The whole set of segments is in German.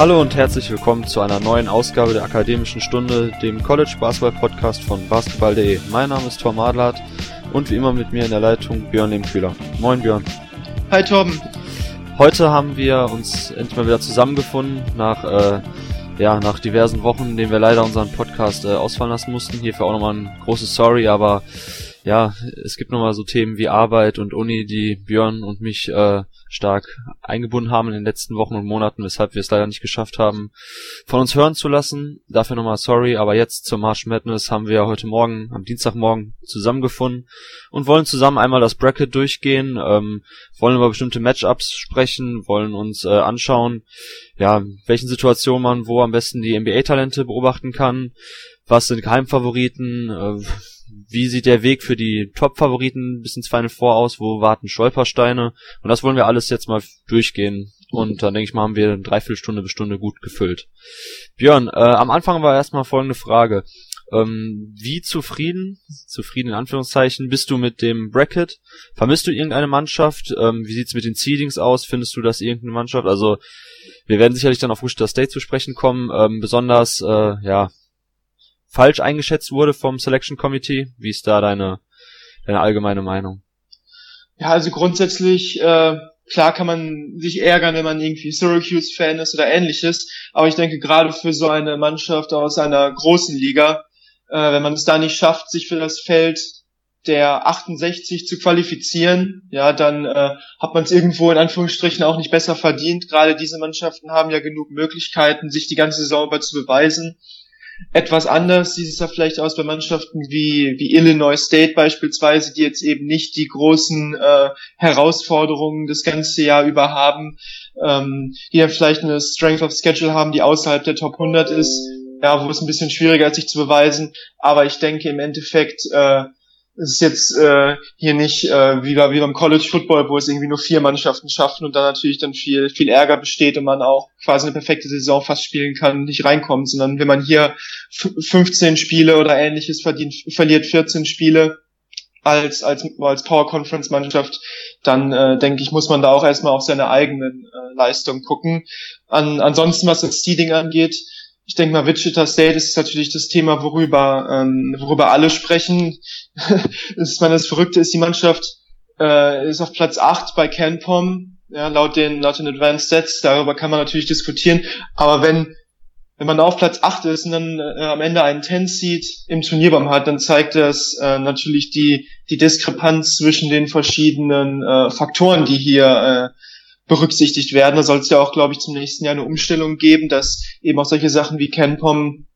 Hallo und herzlich willkommen zu einer neuen Ausgabe der Akademischen Stunde, dem College Basketball Podcast von basketball.de. Mein Name ist Tom Adlert und wie immer mit mir in der Leitung Björn Lehmkühler. Moin Björn. Hi Tom. Heute haben wir uns endlich mal wieder zusammengefunden nach äh, ja, nach diversen Wochen, in denen wir leider unseren Podcast äh, ausfallen lassen mussten. Hierfür auch nochmal ein großes Sorry, aber ja, es gibt nochmal so Themen wie Arbeit und Uni, die Björn und mich äh, stark eingebunden haben in den letzten Wochen und Monaten, weshalb wir es leider nicht geschafft haben, von uns hören zu lassen. Dafür nochmal sorry, aber jetzt zur March Madness haben wir heute Morgen, am Dienstagmorgen zusammengefunden und wollen zusammen einmal das Bracket durchgehen, ähm, wollen über bestimmte Matchups sprechen, wollen uns äh, anschauen, ja, welchen Situationen man wo am besten die NBA-Talente beobachten kann, was sind Geheimfavoriten, äh, wie sieht der Weg für die Top-Favoriten bis ins Final Four aus, wo warten Stolpersteine und das wollen wir alles jetzt mal durchgehen und dann denke ich mal haben wir eine Dreiviertelstunde bis Stunde gut gefüllt. Björn, äh, am Anfang war erstmal folgende Frage. Ähm, wie zufrieden, zufrieden in Anführungszeichen, bist du mit dem Bracket? Vermisst du irgendeine Mannschaft? Ähm, wie sieht's mit den Seedings aus? Findest du das irgendeine Mannschaft? Also wir werden sicherlich dann auf Wichita State zu sprechen kommen. Ähm, besonders, äh, ja, falsch eingeschätzt wurde vom Selection Committee? Wie ist da deine, deine allgemeine Meinung? Ja, also grundsätzlich, äh, klar kann man sich ärgern, wenn man irgendwie Syracuse-Fan ist oder ähnliches, aber ich denke gerade für so eine Mannschaft aus einer großen Liga, äh, wenn man es da nicht schafft, sich für das Feld der 68 zu qualifizieren, ja, dann äh, hat man es irgendwo in Anführungsstrichen auch nicht besser verdient. Gerade diese Mannschaften haben ja genug Möglichkeiten, sich die ganze Saison über zu beweisen etwas anders sieht es ja vielleicht aus bei Mannschaften wie, wie Illinois State beispielsweise, die jetzt eben nicht die großen äh, Herausforderungen das ganze Jahr über haben, ähm, die dann vielleicht eine Strength of Schedule haben, die außerhalb der Top 100 ist, ja, wo es ein bisschen schwieriger ist, sich zu beweisen. Aber ich denke im Endeffekt, äh, es ist jetzt äh, hier nicht äh, wie, wie beim College Football, wo es irgendwie nur vier Mannschaften schaffen und dann natürlich dann viel, viel Ärger besteht und man auch quasi eine perfekte Saison fast spielen kann, nicht reinkommt, sondern wenn man hier 15 Spiele oder ähnliches verdient, verliert 14 Spiele als, als, als Power Conference Mannschaft, dann äh, denke ich, muss man da auch erstmal auf seine eigenen äh, Leistungen gucken. An, ansonsten, was das Seeding angeht, ich denke mal, Wichita State ist natürlich das Thema, worüber, ähm, worüber alle sprechen. das ist, meine, das Verrückte ist, die Mannschaft äh, ist auf Platz 8 bei CanPom, ja, laut den, laut den Advanced Sets, darüber kann man natürlich diskutieren, aber wenn, wenn man auf Platz 8 ist und dann äh, am Ende einen 10 Seed im Turnierbaum hat, dann zeigt das äh, natürlich die, die Diskrepanz zwischen den verschiedenen äh, Faktoren, die hier äh, berücksichtigt werden. Da soll es ja auch, glaube ich, zum nächsten Jahr eine Umstellung geben, dass eben auch solche Sachen wie CanPom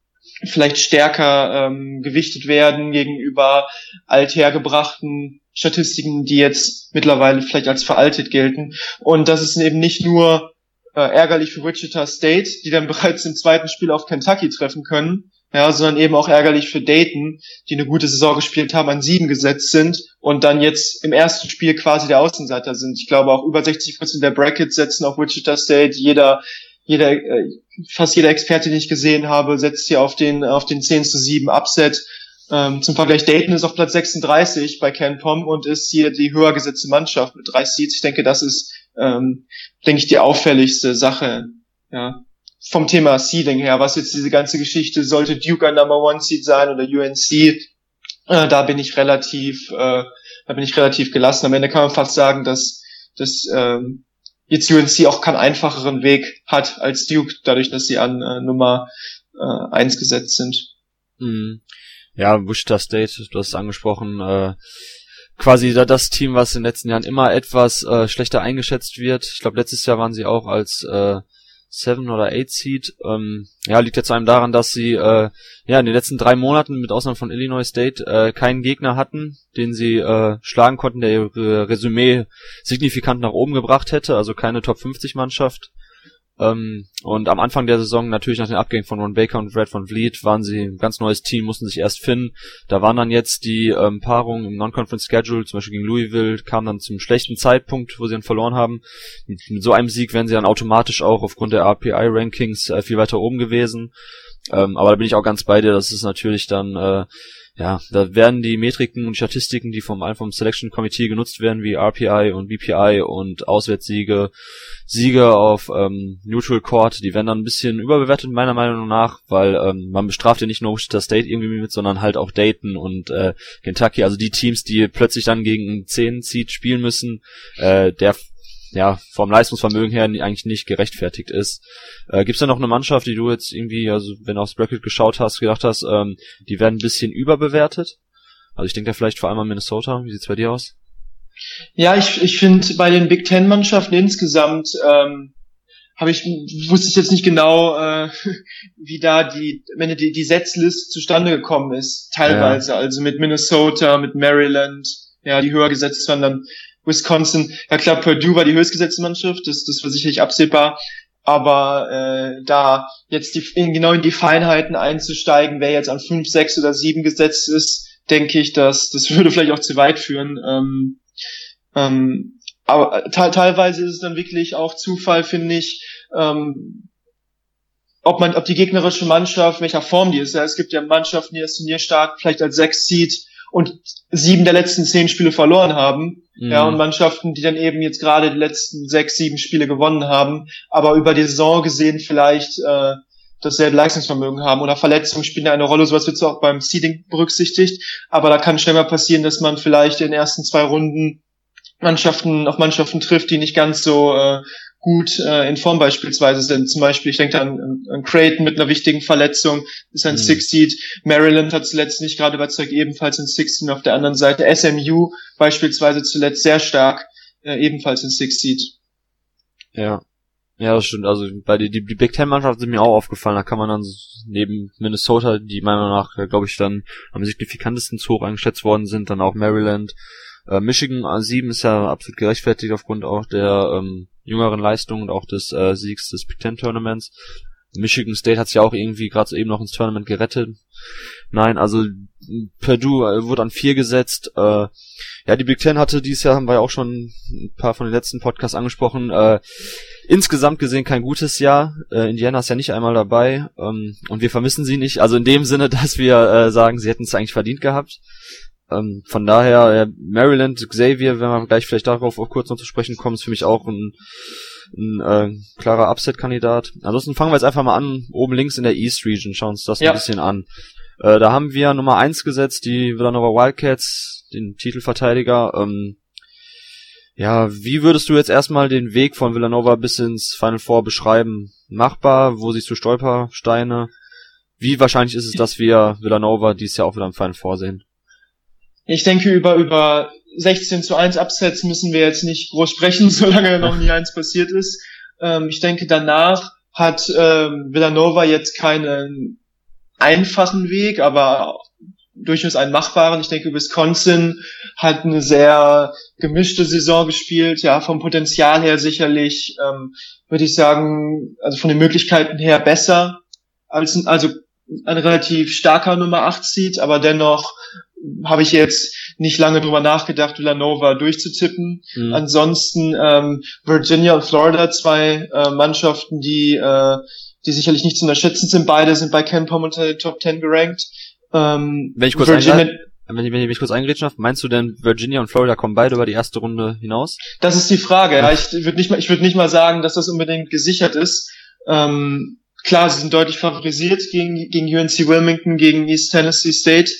vielleicht stärker ähm, gewichtet werden gegenüber althergebrachten Statistiken, die jetzt mittlerweile vielleicht als veraltet gelten. Und das ist eben nicht nur äh, ärgerlich für Wichita State, die dann bereits im zweiten Spiel auf Kentucky treffen können, ja, sondern eben auch ärgerlich für Dayton, die eine gute Saison gespielt haben, an sieben gesetzt sind und dann jetzt im ersten Spiel quasi der Außenseiter sind. Ich glaube auch über 60 Prozent der Brackets setzen auf Wichita State. Jeder, jeder, äh, fast jeder Experte, den ich gesehen habe, setzt hier auf den, auf den 10 zu 7 Upset. Ähm, zum Vergleich, Dayton ist auf Platz 36 bei CanPom und ist hier die höher gesetzte Mannschaft mit drei Seeds. Ich denke, das ist, ähm, denke ich, die auffälligste Sache. Ja vom Thema Seeding her, was jetzt diese ganze Geschichte, sollte Duke ein Number One Seed sein oder UNC, äh, da bin ich relativ, äh, da bin ich relativ gelassen. Am Ende kann man fast sagen, dass, dass ähm, jetzt UNC auch keinen einfacheren Weg hat als Duke, dadurch, dass sie an äh, Nummer äh, eins gesetzt sind. Mhm. Ja, Wichita State, du hast es angesprochen, äh, quasi da das Team, was in den letzten Jahren immer etwas äh, schlechter eingeschätzt wird. Ich glaube, letztes Jahr waren sie auch als äh, Seven oder Eight Seed. Ähm, ja, liegt jetzt einem daran, dass sie äh, ja in den letzten drei Monaten mit Ausnahme von Illinois State äh, keinen Gegner hatten, den sie äh, schlagen konnten, der ihre Resümee signifikant nach oben gebracht hätte. Also keine Top 50 Mannschaft. Ähm, und am Anfang der Saison, natürlich nach den Abgängen von Ron Baker und Brad von Vliet, waren sie ein ganz neues Team, mussten sich erst finden. Da waren dann jetzt die ähm, Paarungen im Non-Conference Schedule, zum Beispiel gegen Louisville, kam dann zum schlechten Zeitpunkt, wo sie dann verloren haben. Mit, mit so einem Sieg wären sie dann automatisch auch aufgrund der RPI-Rankings äh, viel weiter oben gewesen. Ähm, aber da bin ich auch ganz bei dir, das ist natürlich dann äh, ja, da werden die Metriken und Statistiken, die vom vom Selection Committee genutzt werden, wie RPI und BPI und Auswärtssiege, Siege auf ähm, Neutral Court, die werden dann ein bisschen überbewertet meiner Meinung nach, weil ähm, man bestraft ja nicht nur Wichita State irgendwie mit, sondern halt auch Dayton und äh, Kentucky, also die Teams, die plötzlich dann gegen einen 10 Seed spielen müssen, äh, der ja, vom Leistungsvermögen her eigentlich nicht gerechtfertigt ist. Äh, Gibt es da noch eine Mannschaft, die du jetzt irgendwie, also wenn du aufs Bracket geschaut hast, gedacht hast, ähm, die werden ein bisschen überbewertet? Also ich denke da vielleicht vor allem an Minnesota. Wie sieht's bei dir aus? Ja, ich, ich finde bei den Big Ten Mannschaften insgesamt ähm, habe ich wusste ich jetzt nicht genau, äh, wie da die wenn die die Setzlist zustande gekommen ist teilweise, ja. also mit Minnesota, mit Maryland, ja, die höher gesetzt waren dann Wisconsin, ja klar, Purdue war die höchstgesetzte Mannschaft, das, das war sicherlich absehbar. Aber äh, da jetzt die, in, genau in die Feinheiten einzusteigen, wer jetzt an fünf, sechs oder sieben gesetzt ist, denke ich, dass das würde vielleicht auch zu weit führen. Ähm, ähm, aber te teilweise ist es dann wirklich auch Zufall, finde ich, ähm, ob man, ob die gegnerische Mannschaft, welcher Form die ist. Ja, es gibt ja Mannschaften, die das Turnier stark vielleicht als sechs Seed und sieben der letzten zehn Spiele verloren haben. Mhm. Ja, und Mannschaften, die dann eben jetzt gerade die letzten sechs, sieben Spiele gewonnen haben, aber über die Saison gesehen vielleicht äh, dasselbe Leistungsvermögen haben oder Verletzungen spielen eine Rolle, sowas wird auch beim Seeding berücksichtigt, aber da kann schnell mal passieren, dass man vielleicht in den ersten zwei Runden Mannschaften auf Mannschaften trifft, die nicht ganz so äh, gut äh, in Form beispielsweise sind. Zum Beispiel, ich denke an, an Creighton mit einer wichtigen Verletzung, ist ein mhm. Six Seed. Maryland hat zuletzt nicht gerade überzeugt, ebenfalls in Six Seed. Auf der anderen Seite SMU beispielsweise zuletzt sehr stark, äh, ebenfalls in Six Seed. Ja. Ja, das stimmt. Also bei die, die, die Big Ten Mannschaften sind mir auch aufgefallen. Da kann man dann neben Minnesota, die meiner Meinung nach, äh, glaube ich, dann am signifikantesten zu hoch eingeschätzt worden sind, dann auch Maryland, äh, Michigan A7 ist ja absolut gerechtfertigt aufgrund auch der ähm, jüngeren Leistung und auch des äh, Siegs des Big Ten Tournaments. Michigan State hat sich ja auch irgendwie gerade so eben noch ins Tournament gerettet. Nein, also Purdue äh, wurde an vier gesetzt. Äh, ja, die Big Ten hatte dieses Jahr, haben wir ja auch schon ein paar von den letzten Podcasts angesprochen, äh, insgesamt gesehen kein gutes Jahr. Äh, Indiana ist ja nicht einmal dabei ähm, und wir vermissen sie nicht. Also in dem Sinne, dass wir äh, sagen, sie hätten es eigentlich verdient gehabt. Ähm, von daher, ja, Maryland, Xavier, wenn wir gleich vielleicht darauf auch kurz noch zu sprechen kommen, ist für mich auch ein, ein äh, klarer Upset-Kandidat. Ansonsten fangen wir jetzt einfach mal an, oben links in der East Region, schauen uns das ja. ein bisschen an. Äh, da haben wir Nummer eins gesetzt, die Villanova Wildcats, den Titelverteidiger. Ähm, ja, wie würdest du jetzt erstmal den Weg von Villanova bis ins Final Four beschreiben? Machbar? Wo siehst du Stolpersteine? Wie wahrscheinlich ist es, dass wir Villanova dieses Jahr auch wieder im Final Four sehen? Ich denke, über, über 16 zu 1 Absatz müssen wir jetzt nicht groß sprechen, solange noch nie eins passiert ist. Ähm, ich denke, danach hat ähm, Villanova jetzt keinen einfachen Weg, aber durchaus einen machbaren. Ich denke, Wisconsin hat eine sehr gemischte Saison gespielt, ja, vom Potenzial her sicherlich, ähm, würde ich sagen, also von den Möglichkeiten her besser als, also ein relativ starker Nummer 8 Seed, aber dennoch habe ich jetzt nicht lange drüber nachgedacht, Villanova durchzutippen. Mhm. Ansonsten ähm, Virginia und Florida, zwei äh, Mannschaften, die, äh, die sicherlich nicht zu unterschätzen sind. Beide sind bei Ken Pom unter den Top 10 gerankt. Ähm, wenn ich kurz Virginia, wenn ich, wenn ich mich kurz eingrätschen darf, meinst du denn Virginia und Florida kommen beide über die erste Runde hinaus? Das ist die Frage. Ja, ich würde nicht mal, ich würde nicht mal sagen, dass das unbedingt gesichert ist. Ähm, klar, sie sind deutlich favorisiert gegen, gegen UNC Wilmington, gegen East Tennessee State.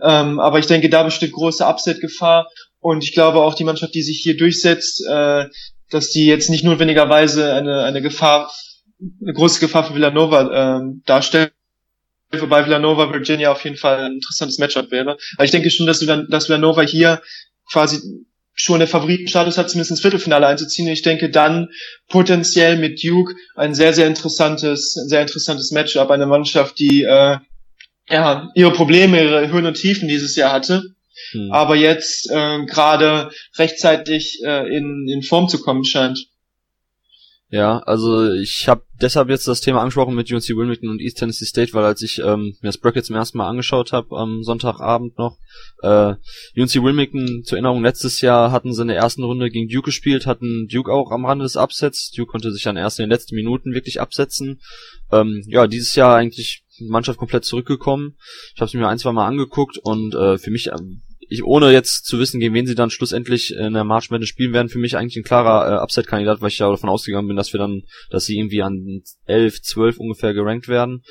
Ähm, aber ich denke, da besteht große Upset-Gefahr. Und ich glaube auch die Mannschaft, die sich hier durchsetzt, äh, dass die jetzt nicht notwendigerweise eine, eine Gefahr, eine große Gefahr für Villanova äh, darstellt. Wobei Villanova Virginia auf jeden Fall ein interessantes Matchup wäre. Aber ich denke schon, dass, dass Villanova hier quasi schon der Favoritenstatus hat, zumindest ins Viertelfinale einzuziehen. Ich denke dann potenziell mit Duke ein sehr, sehr interessantes, ein sehr interessantes Matchup, eine Mannschaft, die äh, ja, ihre Probleme, ihre Höhen und Tiefen dieses Jahr hatte, hm. aber jetzt äh, gerade rechtzeitig äh, in, in Form zu kommen scheint. Ja, also ich habe deshalb jetzt das Thema angesprochen mit UNC Wilmington und East Tennessee State, weil als ich ähm, mir das Bracket zum ersten Mal angeschaut habe am Sonntagabend noch, äh, UNC Wilmington zur Erinnerung letztes Jahr hatten sie in der ersten Runde gegen Duke gespielt, hatten Duke auch am Rande des Absets. Duke konnte sich dann erst in den letzten Minuten wirklich absetzen. Ähm, ja, dieses Jahr eigentlich Mannschaft komplett zurückgekommen. Ich habe es mir ein, zwei Mal angeguckt und äh, für mich, ähm, ich ohne jetzt zu wissen, gegen wen sie dann schlussendlich in der March Madness spielen werden, für mich eigentlich ein klarer äh, Upset-Kandidat, weil ich ja davon ausgegangen bin, dass wir dann, dass sie irgendwie an 11, 12 ungefähr gerankt werden.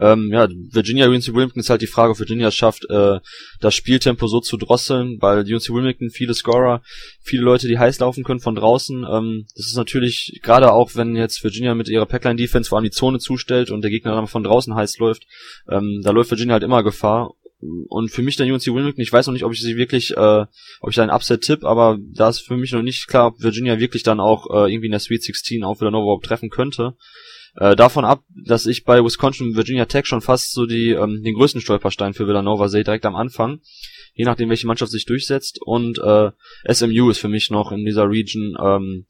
Ähm, ja, Virginia UNC Wilmington ist halt die Frage, ob Virginia schafft, äh, das Spieltempo so zu drosseln, weil UNC Wilmington viele Scorer, viele Leute, die heiß laufen können von draußen. Ähm, das ist natürlich, gerade auch wenn jetzt Virginia mit ihrer Packline-Defense vor allem die Zone zustellt und der Gegner dann von draußen heiß läuft, ähm, da läuft Virginia halt immer Gefahr. Und für mich der UNC Wilmington, ich weiß noch nicht, ob ich sie wirklich, äh, ob ich da einen Upset tipp, aber da ist für mich noch nicht klar, ob Virginia wirklich dann auch äh, irgendwie in der Sweet 16 auf Villanova überhaupt treffen könnte. Äh, davon ab, dass ich bei Wisconsin und Virginia Tech schon fast so die ähm, den größten Stolperstein für Villanova sehe, direkt am Anfang. Je nachdem, welche Mannschaft sich durchsetzt. Und äh, SMU ist für mich noch in dieser Region ähm,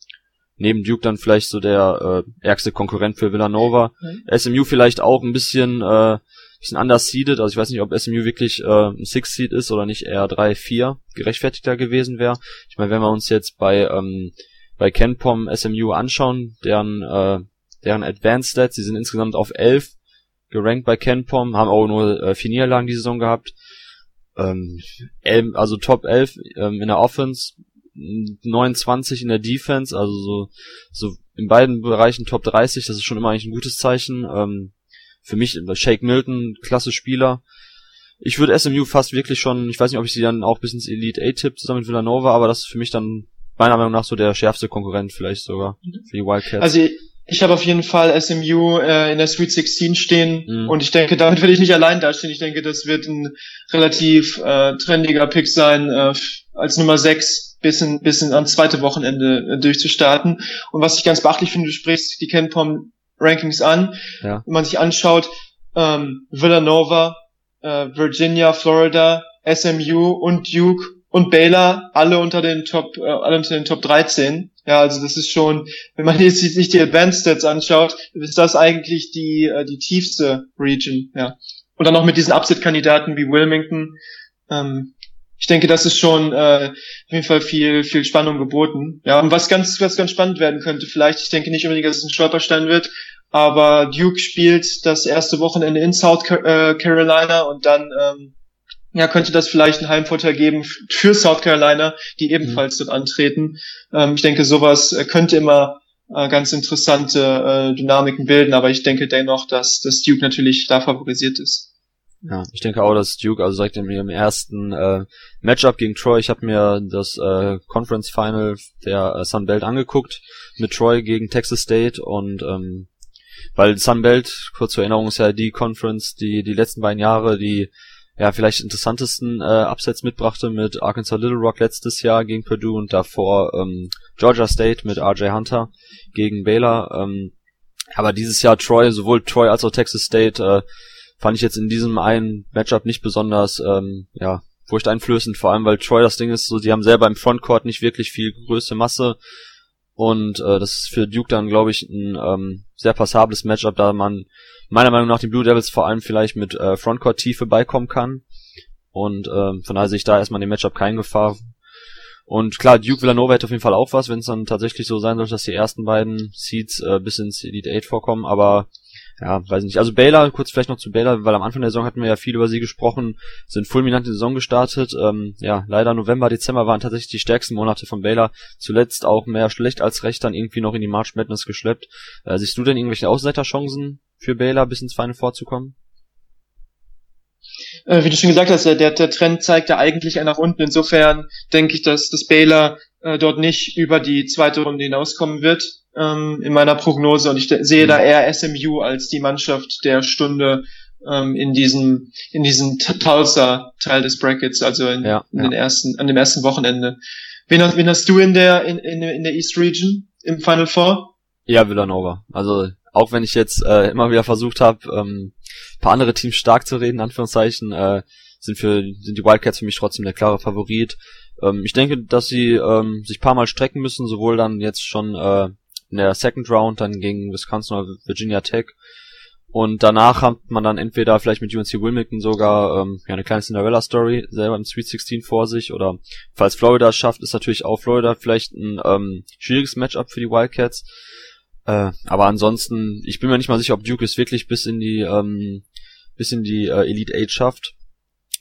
neben Duke dann vielleicht so der äh, ärgste Konkurrent für Villanova. Mhm. SMU vielleicht auch ein bisschen äh, bisschen anders seeded, also ich weiß nicht, ob SMU wirklich äh, ein Six Seed ist oder nicht eher 3 4 gerechtfertigter gewesen wäre. Ich meine, wenn wir uns jetzt bei ähm, bei Kenpom SMU anschauen, deren äh, deren Advanced Stats, die sind insgesamt auf 11 gerankt bei Kenpom, haben auch nur äh, vier Niederlagen die Saison gehabt. Ähm, also Top 11 ähm, in der Offense, 29 in der Defense, also so, so in beiden Bereichen Top 30, das ist schon immer eigentlich ein gutes Zeichen. Ähm, für mich äh, Shake Milton, klasse Spieler. Ich würde SMU fast wirklich schon, ich weiß nicht, ob ich sie dann auch bis ins Elite 8 tipp zusammen mit Villanova, aber das ist für mich dann meiner Meinung nach so der schärfste Konkurrent vielleicht sogar für die Wildcats. Also ich habe auf jeden Fall SMU äh, in der Sweet 16 stehen mhm. und ich denke, damit werde ich nicht allein dastehen. Ich denke, das wird ein relativ äh, trendiger Pick sein, äh, als Nummer 6 bis in, bis in ans zweite Wochenende äh, durchzustarten. Und was ich ganz beachtlich finde, du sprichst die KenPom Rankings an. Ja. Wenn man sich anschaut, ähm, Villanova, äh, Virginia, Florida, SMU und Duke und Baylor alle unter den Top, äh, alle unter den Top 13. Ja, also das ist schon, wenn man jetzt sich die Advanced Stats anschaut, ist das eigentlich die, äh, die tiefste Region, ja. Und dann noch mit diesen Upset-Kandidaten wie Wilmington. Ähm, ich denke, das ist schon äh, auf jeden Fall viel, viel Spannung geboten. Ja, und was ganz, was ganz spannend werden könnte, vielleicht, ich denke nicht unbedingt, dass es ein Stolperstein wird, aber Duke spielt das erste Wochenende in South äh, Carolina und dann ähm, ja, könnte das vielleicht einen Heimvorteil geben für South Carolina, die ebenfalls mhm. dort antreten. Ähm, ich denke, sowas äh, könnte immer äh, ganz interessante äh, Dynamiken bilden, aber ich denke dennoch, dass, dass Duke natürlich da favorisiert ist. Ja, ich denke auch, dass Duke, also direkt in ihrem ersten äh, Matchup gegen Troy, ich habe mir das äh, Conference Final der äh, Sun Belt angeguckt mit Troy gegen Texas State und ähm, weil Sun Belt, kurz zur Erinnerung, ist ja die Conference, die die letzten beiden Jahre die ja, vielleicht interessantesten äh, Upsets mitbrachte mit Arkansas Little Rock letztes Jahr gegen Purdue und davor ähm, Georgia State mit RJ Hunter gegen Baylor. Ähm, aber dieses Jahr Troy, sowohl Troy als auch Texas State, äh, fand ich jetzt in diesem einen Matchup nicht besonders, ähm, ja, furchteinflößend, vor allem weil Troy das Ding ist, so, die haben selber im Frontcourt nicht wirklich viel Größe, Masse und äh, das ist für Duke dann, glaube ich, ein ähm, sehr passables Matchup, da man meiner Meinung nach den Blue Devils vor allem vielleicht mit äh, Frontcourt-Tiefe beikommen kann. Und äh, von daher sehe ich da erstmal in dem Matchup keine Gefahr. Und klar, Duke Villanova hätte auf jeden Fall auch was, wenn es dann tatsächlich so sein sollte, dass die ersten beiden Seeds äh, bis ins Elite 8 vorkommen, aber ja, weiß nicht. Also Baylor, kurz vielleicht noch zu Baylor, weil am Anfang der Saison hatten wir ja viel über sie gesprochen, sind fulminant in die Saison gestartet. Ähm, ja, leider November, Dezember waren tatsächlich die stärksten Monate von Baylor. Zuletzt auch mehr schlecht als recht dann irgendwie noch in die March Madness geschleppt. Äh, siehst du denn irgendwelche Außenseiterchancen für Baylor bis ins Final vorzukommen? Äh, wie du schon gesagt hast, der, der Trend zeigt ja eigentlich nach unten. Insofern denke ich, dass, dass Baylor äh, dort nicht über die zweite Runde hinauskommen wird ähm, in meiner Prognose. Und ich sehe da eher SMU als die Mannschaft der Stunde ähm, in diesem in diesem Tulsa Teil des Brackets, also in, ja, in ja. den ersten an dem ersten Wochenende. Wen, wen hast du in der in, in, in der East Region im Final Four? Ja, Villanova. Also auch wenn ich jetzt äh, immer wieder versucht habe, ähm, paar andere Teams stark zu reden, Anführungszeichen, äh, sind für sind die Wildcats für mich trotzdem der klare Favorit. Ähm, ich denke, dass sie ähm, sich paar Mal strecken müssen, sowohl dann jetzt schon äh, in der Second Round dann gegen Wisconsin oder Virginia Tech. Und danach hat man dann entweder vielleicht mit UNC Wilmington sogar ähm, ja, eine kleine Cinderella-Story selber im Sweet 16 vor sich oder falls Florida es schafft, ist natürlich auch Florida vielleicht ein ähm, schwieriges Matchup für die Wildcats. Äh, aber ansonsten, ich bin mir nicht mal sicher, ob Duke es wirklich bis in die ähm, bis in die äh, Elite Eight schafft.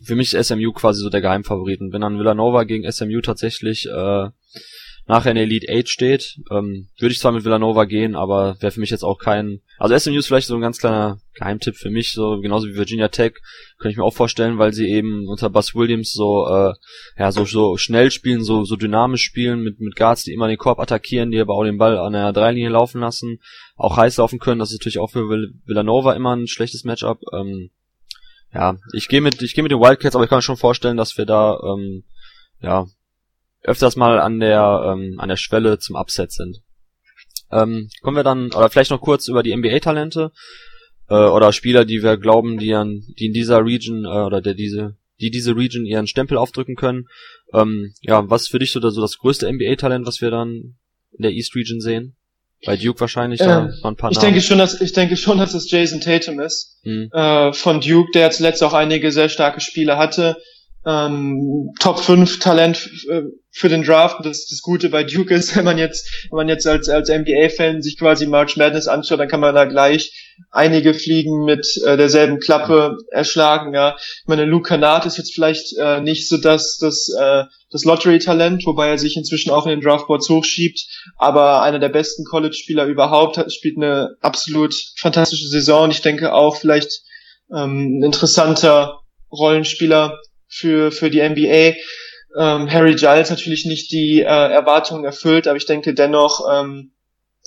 Für mich ist SMU quasi so der Geheimfavorit. Und wenn dann Villanova gegen SMU tatsächlich äh, nachher in Elite 8 steht, ähm, würde ich zwar mit Villanova gehen, aber wäre für mich jetzt auch kein. Also SMU ist vielleicht so ein ganz kleiner Geheimtipp für mich, so genauso wie Virginia Tech, könnte ich mir auch vorstellen, weil sie eben unter Buzz Williams so äh, ja so so schnell spielen, so so dynamisch spielen mit mit Guards, die immer den Korb attackieren, die aber auch den Ball an der Dreilinie laufen lassen, auch heiß laufen können. Das ist natürlich auch für Villanova immer ein schlechtes Matchup. Ähm, ja, ich gehe mit ich gehe mit den Wildcats, aber ich kann mir schon vorstellen, dass wir da ähm, ja öfters mal an der ähm, an der Schwelle zum Upset sind. Ähm, kommen wir dann oder vielleicht noch kurz über die NBA-Talente äh, oder Spieler, die wir glauben, die an die in dieser Region äh, oder der diese die diese Region ihren Stempel aufdrücken können. Ähm, ja, was für dich so, so das größte NBA-Talent, was wir dann in der East Region sehen? Bei Duke wahrscheinlich da ein paar Ich Namen. denke schon, dass ich denke schon, dass es Jason Tatum ist hm. äh, von Duke, der zuletzt auch einige sehr starke Spiele hatte ähm, Top 5 Talent äh, für den Draft. Das, das Gute bei Duke ist, wenn man jetzt, wenn man jetzt als, als NBA-Fan sich quasi March Madness anschaut, dann kann man da gleich einige Fliegen mit äh, derselben Klappe erschlagen. Ja, ich meine, Luke Kennard ist jetzt vielleicht äh, nicht so das, das, äh, das Lottery-Talent, wobei er sich inzwischen auch in den Draftboards hochschiebt, aber einer der besten College-Spieler überhaupt, hat, spielt eine absolut fantastische Saison. Ich denke auch vielleicht ähm, ein interessanter Rollenspieler für, für die NBA. Ähm, Harry Giles natürlich nicht die äh, Erwartungen erfüllt, aber ich denke dennoch ähm,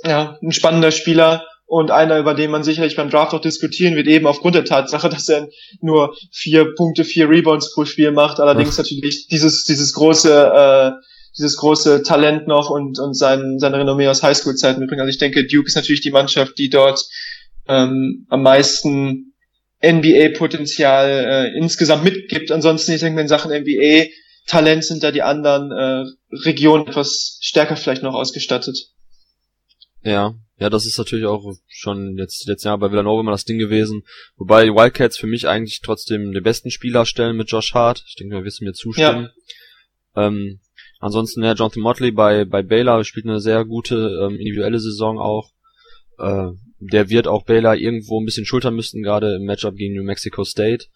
ja, ein spannender Spieler und einer, über den man sicherlich beim Draft auch diskutieren wird, eben aufgrund der Tatsache, dass er nur vier Punkte, vier Rebounds pro Spiel macht. Allerdings natürlich dieses, dieses große, äh, dieses große Talent noch und, und sein, seine Renommee aus Highschool-Zeiten mitbringt. Also ich denke, Duke ist natürlich die Mannschaft, die dort ähm, am meisten NBA-Potenzial äh, insgesamt mitgibt. Ansonsten, ich denke, in Sachen NBA-Talent sind da die anderen äh, Regionen etwas stärker vielleicht noch ausgestattet. Ja, ja, das ist natürlich auch schon jetzt letztes Jahr bei Villanova immer das Ding gewesen. Wobei die Wildcats für mich eigentlich trotzdem den besten Spieler stellen mit Josh Hart. Ich denke, wirst du mir zustimmen. Ja. Ähm, ansonsten, ja, Jonathan Motley bei, bei Baylor spielt eine sehr gute ähm, individuelle Saison auch. Äh, der wird auch Baylor irgendwo ein bisschen schultern müssten, gerade im Matchup gegen New Mexico State.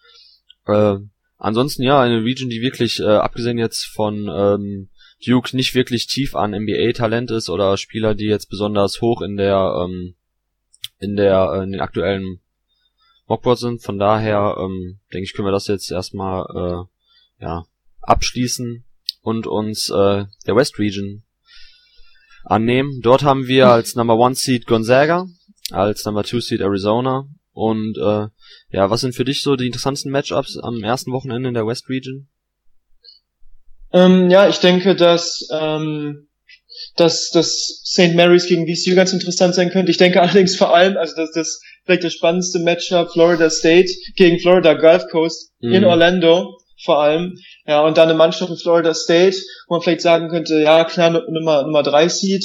Äh, ansonsten ja, eine Region, die wirklich, äh, abgesehen jetzt von ähm, Duke, nicht wirklich tief an NBA-Talent ist oder Spieler, die jetzt besonders hoch in der ähm, in der äh, in den aktuellen Mockboards sind. Von daher ähm, denke ich, können wir das jetzt erstmal äh, ja abschließen und uns äh, der West Region annehmen. Dort haben wir als Number One Seed Gonzaga, als Number Two Seed Arizona. Und äh, ja, was sind für dich so die interessantesten Matchups am ersten Wochenende in der West Region? Ähm, ja, ich denke, dass ähm, dass das St. Mary's gegen VCU ganz interessant sein könnte. Ich denke allerdings vor allem, also dass das vielleicht das spannendste Matchup Florida State gegen Florida Gulf Coast mhm. in Orlando vor allem. Ja, und dann eine Mannschaft in Florida State, wo man vielleicht sagen könnte, ja klar, Nummer, Nummer drei Seed,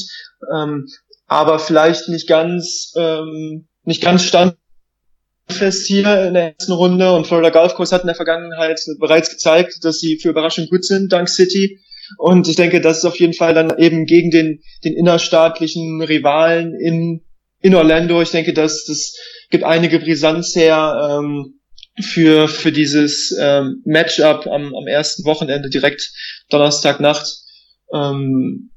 ähm, aber vielleicht nicht ganz, ähm, nicht ganz standfest hier in der ersten Runde. Und Florida Gulf Coast hat in der Vergangenheit bereits gezeigt, dass sie für Überraschung gut sind, dank City. Und ich denke, das ist auf jeden Fall dann eben gegen den, den innerstaatlichen Rivalen in, in Orlando. Ich denke, dass das gibt einige Brisanz her ähm, für, für dieses ähm, Matchup am, am ersten Wochenende, direkt Donnerstagnacht. Ähm,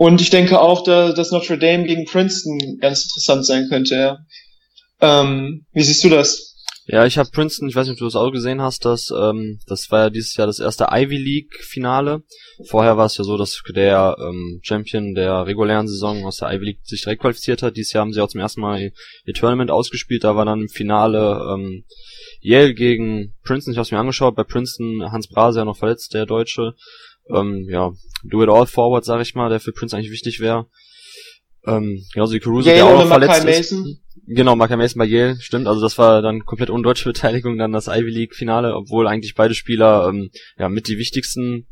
und ich denke auch, dass Notre Dame gegen Princeton ganz interessant sein könnte. Ja. Ähm, wie siehst du das? Ja, ich habe Princeton, ich weiß nicht, ob du das auch gesehen hast, dass ähm, das war ja dieses Jahr das erste Ivy League Finale. Vorher war es ja so, dass der ähm, Champion der regulären Saison aus der Ivy League sich direkt qualifiziert hat. Dieses Jahr haben sie auch zum ersten Mal ihr, ihr Tournament ausgespielt. Da war dann im Finale ähm, Yale gegen Princeton. Ich habe es mir angeschaut. Bei Princeton Hans Brase ja noch verletzt, der Deutsche ähm, ja, do it all forward, sag ich mal, der für Prince eigentlich wichtig wäre. Ähm, genauso wie Caruso, Yale der auch noch verletzt Makai ist. Mason. Genau, Makai Mason bei Yale, stimmt. Also das war dann komplett undeutsche Beteiligung, dann das Ivy League Finale, obwohl eigentlich beide Spieler ähm, ja mit die wichtigsten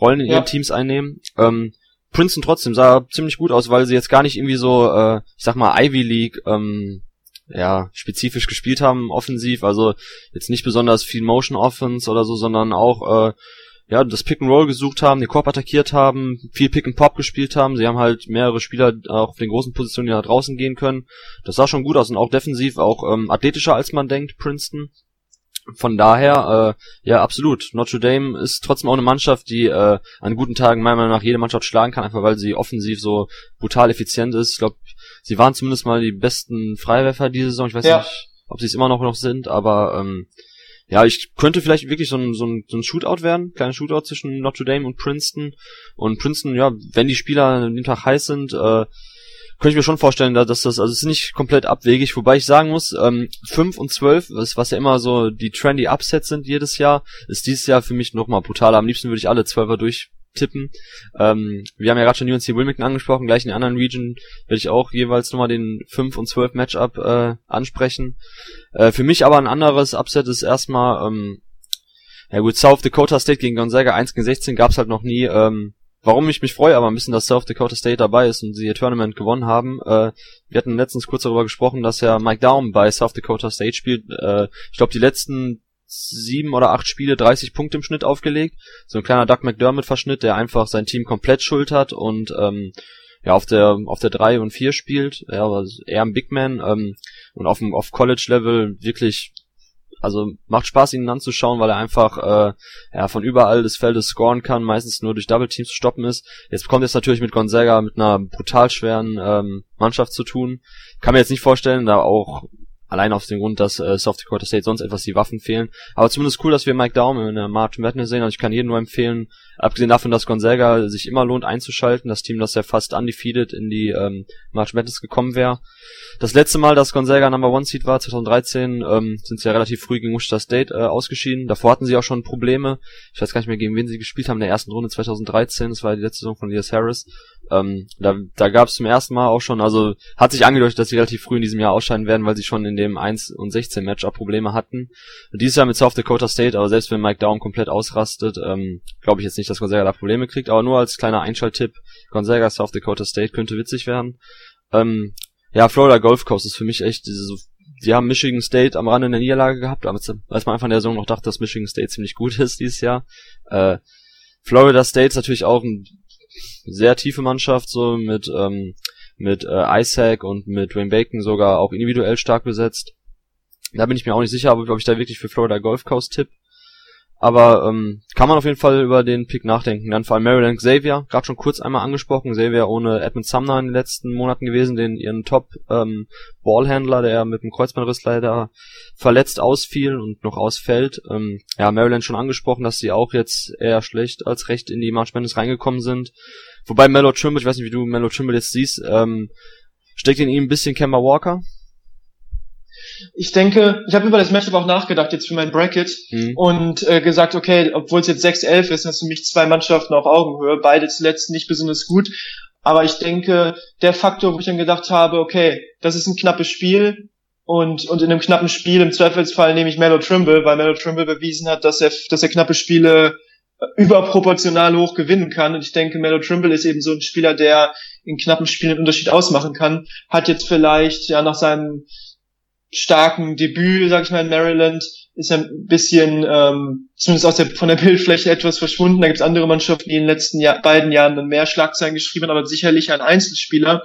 Rollen in ja. ihren Teams einnehmen. Ähm, Princeton trotzdem sah ziemlich gut aus, weil sie jetzt gar nicht irgendwie so, äh, ich sag mal, Ivy League ähm, ja, spezifisch gespielt haben, offensiv. Also jetzt nicht besonders viel Motion Offense oder so, sondern auch äh, ja, das Pick and Roll gesucht haben, den Korb attackiert haben, viel Pick and Pop gespielt haben. Sie haben halt mehrere Spieler auch auf den großen Positionen, die nach draußen gehen können. Das sah schon gut aus und auch defensiv, auch ähm, athletischer als man denkt, Princeton. Von daher, äh, ja, absolut. Notre Dame ist trotzdem auch eine Mannschaft, die äh, an guten Tagen meiner Meinung nach jede Mannschaft schlagen kann, einfach weil sie offensiv so brutal effizient ist. Ich glaube, sie waren zumindest mal die besten Freiwerfer diese Saison. Ich weiß ja. nicht, ob sie es immer noch noch sind, aber ähm, ja, ich könnte vielleicht wirklich so ein, so ein, so ein Shootout werden, kleiner Shootout zwischen Notre Dame und Princeton. Und Princeton, ja, wenn die Spieler an dem Tag heiß sind, äh, könnte ich mir schon vorstellen, dass das, also es ist nicht komplett abwegig, wobei ich sagen muss, ähm, 5 und 12, was, ja immer so die trendy Upsets sind jedes Jahr, ist dieses Jahr für mich nochmal brutaler. Am liebsten würde ich alle 12er durchtippen. Ähm, wir haben ja gerade schon UNC Wilmington angesprochen, gleich in der anderen Region werde ich auch jeweils nochmal den 5 und 12 Matchup äh, ansprechen. Äh, für mich aber ein anderes Upset ist erstmal, ähm, ja gut, South Dakota State gegen Gonzaga 1 gegen 16 gab's halt noch nie, ähm, Warum ich mich freue aber ein bisschen, dass South Dakota State dabei ist und sie ihr Tournament gewonnen haben. Äh, wir hatten letztens kurz darüber gesprochen, dass ja Mike Daum bei South Dakota State spielt. Äh, ich glaube, die letzten sieben oder acht Spiele 30 Punkte im Schnitt aufgelegt. So ein kleiner Doug McDermott-Verschnitt, der einfach sein Team komplett schuld hat und ähm, ja auf der auf der drei und vier spielt. Ja, aber eher ein Big Man ähm, und auf dem auf College Level wirklich also macht Spaß, ihn anzuschauen, weil er einfach äh, ja, von überall des Feldes scoren kann, meistens nur durch Double Teams zu stoppen ist. Jetzt kommt jetzt natürlich mit Gonzaga mit einer brutal schweren ähm, Mannschaft zu tun. Kann mir jetzt nicht vorstellen, da auch Allein aus dem Grund, dass äh, South Dakota State sonst etwas die Waffen fehlen. Aber zumindest cool, dass wir Mike Daumen in der March Madness sehen. Also ich kann jedem nur empfehlen, abgesehen davon, dass Gonzaga sich immer lohnt einzuschalten, das Team, das ja fast undefeated in die ähm, March Madness gekommen wäre. Das letzte Mal, dass Gonzaga Number One Seed war, 2013, ähm, sind sie ja relativ früh gegen Wichita State äh, ausgeschieden. Davor hatten sie auch schon Probleme. Ich weiß gar nicht mehr, gegen wen sie gespielt haben in der ersten Runde 2013. Das war die letzte Saison von Elias Harris. Ähm, da da gab es zum ersten Mal auch schon, also hat sich angedeutet, dass sie relativ früh in diesem Jahr ausscheiden werden, weil sie schon in dem 1 und 16 Matchup Probleme hatten. Dieses Jahr mit South Dakota State, aber selbst wenn Mike Down komplett ausrastet, ähm, glaube ich jetzt nicht, dass Gonzaga da Probleme kriegt, aber nur als kleiner Einschalttipp, Gonzaga South Dakota State könnte witzig werden. Ähm, ja, Florida Gulf Coast ist für mich echt so Sie haben Michigan State am Rande in der Niederlage gehabt, als man einfach in der Saison noch dachte, dass Michigan State ziemlich gut ist dieses Jahr. Äh, Florida State ist natürlich auch ein sehr tiefe Mannschaft, so mit, ähm, mit äh, Isaac und mit Wayne Bacon sogar auch individuell stark besetzt. Da bin ich mir auch nicht sicher, ob ich da wirklich für Florida Golf Coast tipp. Aber ähm, kann man auf jeden Fall über den Pick nachdenken. Dann vor allem Maryland Xavier, gerade schon kurz einmal angesprochen. Xavier ohne Edmund Sumner in den letzten Monaten gewesen, den ihren Top ähm, der mit dem Kreuzbandriss leider verletzt ausfiel und noch ausfällt. Ähm, ja, Maryland schon angesprochen, dass sie auch jetzt eher schlecht als recht in die March Madness reingekommen sind. Wobei Mellow Trimble, ich weiß nicht, wie du Mellow Trimble jetzt siehst, ähm, steckt in ihm ein bisschen Kemba Walker? Ich denke, ich habe über das Matchup auch nachgedacht jetzt für mein Bracket mhm. und äh, gesagt, okay, obwohl es jetzt 6-11 ist, sind für mich zwei Mannschaften auf Augenhöhe, beide zuletzt nicht besonders gut. Aber ich denke, der Faktor, wo ich dann gedacht habe, okay, das ist ein knappes Spiel und, und in einem knappen Spiel im Zweifelsfall nehme ich Mellow Trimble, weil Mellow Trimble bewiesen hat, dass er, dass er knappe Spiele überproportional hoch gewinnen kann. Und ich denke, Mellow Trimble ist eben so ein Spieler, der in knappen Spielen einen Unterschied ausmachen kann. Hat jetzt vielleicht ja nach seinem starken Debüt, sag ich mal, in Maryland, ist ein bisschen, ähm, zumindest aus der, von der Bildfläche etwas verschwunden. Da gibt es andere Mannschaften, die in den letzten Jahr, beiden Jahren dann mehr Schlagzeilen geschrieben haben, aber sicherlich ein Einzelspieler,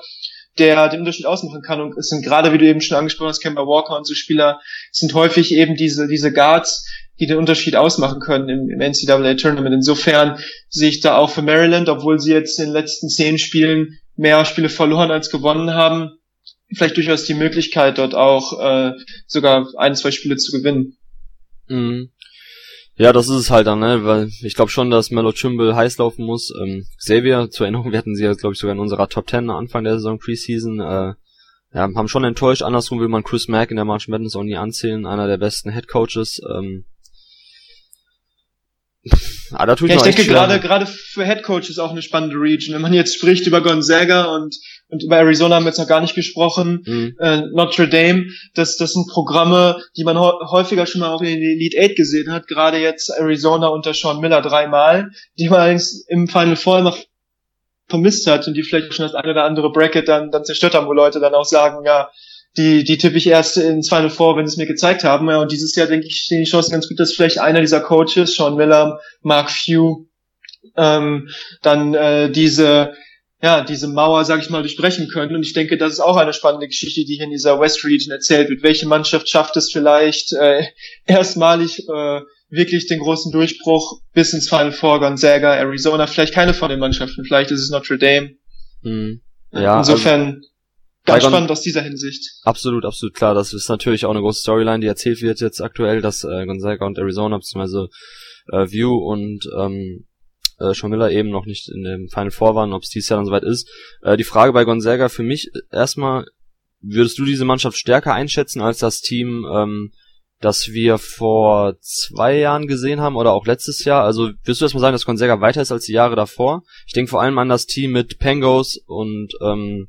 der den Unterschied ausmachen kann. Und es sind gerade, wie du eben schon angesprochen hast, Kemba Walker und so Spieler, sind häufig eben diese, diese Guards, die den Unterschied ausmachen können im, im NCAA Tournament. Insofern sehe ich da auch für Maryland, obwohl sie jetzt in den letzten zehn Spielen mehr Spiele verloren als gewonnen haben, vielleicht durchaus die Möglichkeit, dort auch äh, sogar ein, zwei Spiele zu gewinnen. Mhm. Ja, das ist es halt dann, ne? Weil ich glaube schon, dass Melo Chimble heiß laufen muss. Ähm, Xavier, zur Erinnerung, wir hatten sie ja, glaube ich, sogar in unserer Top 10 Anfang der Saison Preseason. Äh, ja, haben schon enttäuscht. Andersrum will man Chris Mack in der March Madness auch nie anzählen. Einer der besten Head Coaches. Ähm, ah, da tue ich, ja, ich denke gerade gerade für Head Coaches auch eine spannende Region. Wenn man jetzt spricht über Gonzaga und und über Arizona haben wir jetzt noch gar nicht gesprochen, mhm. äh, Notre Dame, das, das sind Programme, die man häufiger schon mal auch in den Elite Eight gesehen hat, gerade jetzt Arizona unter Sean Miller dreimal, die man allerdings im Final Four noch vermisst hat und die vielleicht schon das eine oder andere Bracket dann, dann zerstört haben, wo Leute dann auch sagen, ja, die, die tippe ich erst ins Final Four, wenn sie es mir gezeigt haben. Ja, und dieses Jahr denke ich, stehen die Chancen ganz gut, dass vielleicht einer dieser Coaches, Sean Miller, Mark Few, ähm, dann äh, diese ja, diese Mauer, sag ich mal, durchbrechen können. Und ich denke, das ist auch eine spannende Geschichte, die hier in dieser West Region erzählt wird. Welche Mannschaft schafft es vielleicht äh, erstmalig äh, wirklich den großen Durchbruch bis ins Final Four, Gonzaga, Arizona, vielleicht keine von den Mannschaften, vielleicht ist es Notre Dame. Mhm. Ja, Insofern also, ganz spannend aus dieser Hinsicht. Absolut, absolut klar. Das ist natürlich auch eine große Storyline, die erzählt wird jetzt aktuell, dass äh, Gonzaga und Arizona beziehungsweise äh, View und ähm, äh, Sean Miller eben noch nicht in dem Final Four waren, ob es dieses Jahr dann soweit ist. Äh, die Frage bei Gonzaga für mich erstmal, würdest du diese Mannschaft stärker einschätzen als das Team, ähm, das wir vor zwei Jahren gesehen haben oder auch letztes Jahr? Also wirst du erstmal sagen, dass Gonzaga weiter ist als die Jahre davor? Ich denke vor allem an das Team mit Pangos und ähm,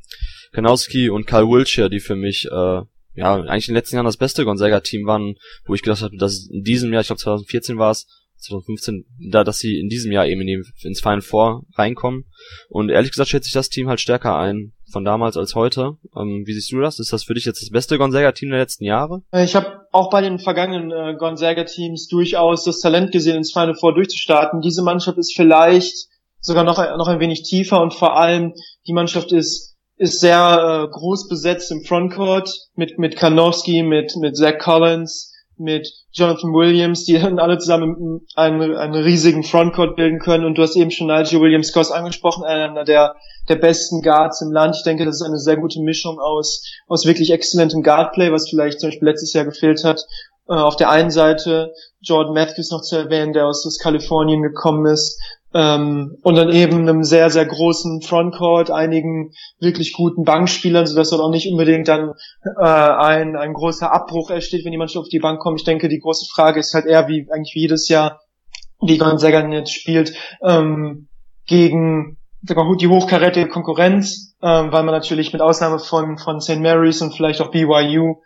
Kanowski und Karl Wiltshire, die für mich äh, ja eigentlich in den letzten Jahren das beste Gonzaga-Team waren, wo ich gedacht habe, dass in diesem Jahr, ich glaube 2014 war es, 2015, da, dass sie in diesem Jahr eben in die, ins Final Four reinkommen. Und ehrlich gesagt schätze ich das Team halt stärker ein von damals als heute. Ähm, wie siehst du das? Ist das für dich jetzt das beste Gonzaga-Team der letzten Jahre? Ich habe auch bei den vergangenen äh, Gonzaga-Teams durchaus das Talent gesehen, ins Final Four durchzustarten. Diese Mannschaft ist vielleicht sogar noch, noch ein wenig tiefer und vor allem die Mannschaft ist ist sehr äh, groß besetzt im Frontcourt mit mit Kanowski, mit mit Zach Collins, mit Jonathan Williams, die dann alle zusammen einen, einen riesigen Frontcourt bilden können. Und du hast eben schon Nigel Williams Goss angesprochen, einer der, der besten Guards im Land. Ich denke, das ist eine sehr gute Mischung aus, aus wirklich exzellentem Guardplay, was vielleicht zum Beispiel letztes Jahr gefehlt hat. Äh, auf der einen Seite Jordan Matthews noch zu erwähnen, der aus, aus Kalifornien gekommen ist, ähm, und dann eben einem sehr, sehr großen Frontcourt, einigen wirklich guten Bankspielern, sodass dort auch nicht unbedingt dann äh, ein, ein großer Abbruch entsteht, wenn die Mannschaft auf die Bank kommt. Ich denke, die große Frage ist halt eher, wie eigentlich wie jedes Jahr, wie Gonzaga jetzt spielt, ähm, gegen die hochkarätige Konkurrenz, ähm, weil man natürlich mit Ausnahme von, von St. Mary's und vielleicht auch BYU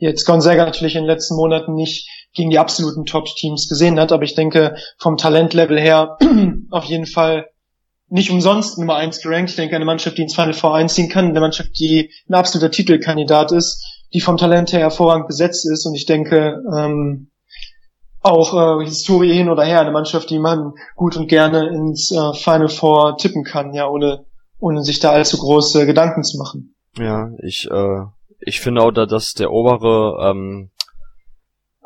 jetzt Gonzaga natürlich in den letzten Monaten nicht gegen die absoluten Top-Teams gesehen hat, aber ich denke vom Talentlevel her auf jeden Fall nicht umsonst Nummer eins gerankt. Ich denke, eine Mannschaft, die ins Final Four einziehen kann, eine Mannschaft, die ein absoluter Titelkandidat ist, die vom Talent her hervorragend besetzt ist und ich denke, ähm, auch äh, Historie hin oder her, eine Mannschaft, die man gut und gerne ins äh, Final Four tippen kann, ja, ohne, ohne sich da allzu große Gedanken zu machen. Ja, ich, äh, ich finde auch, dass der obere ähm,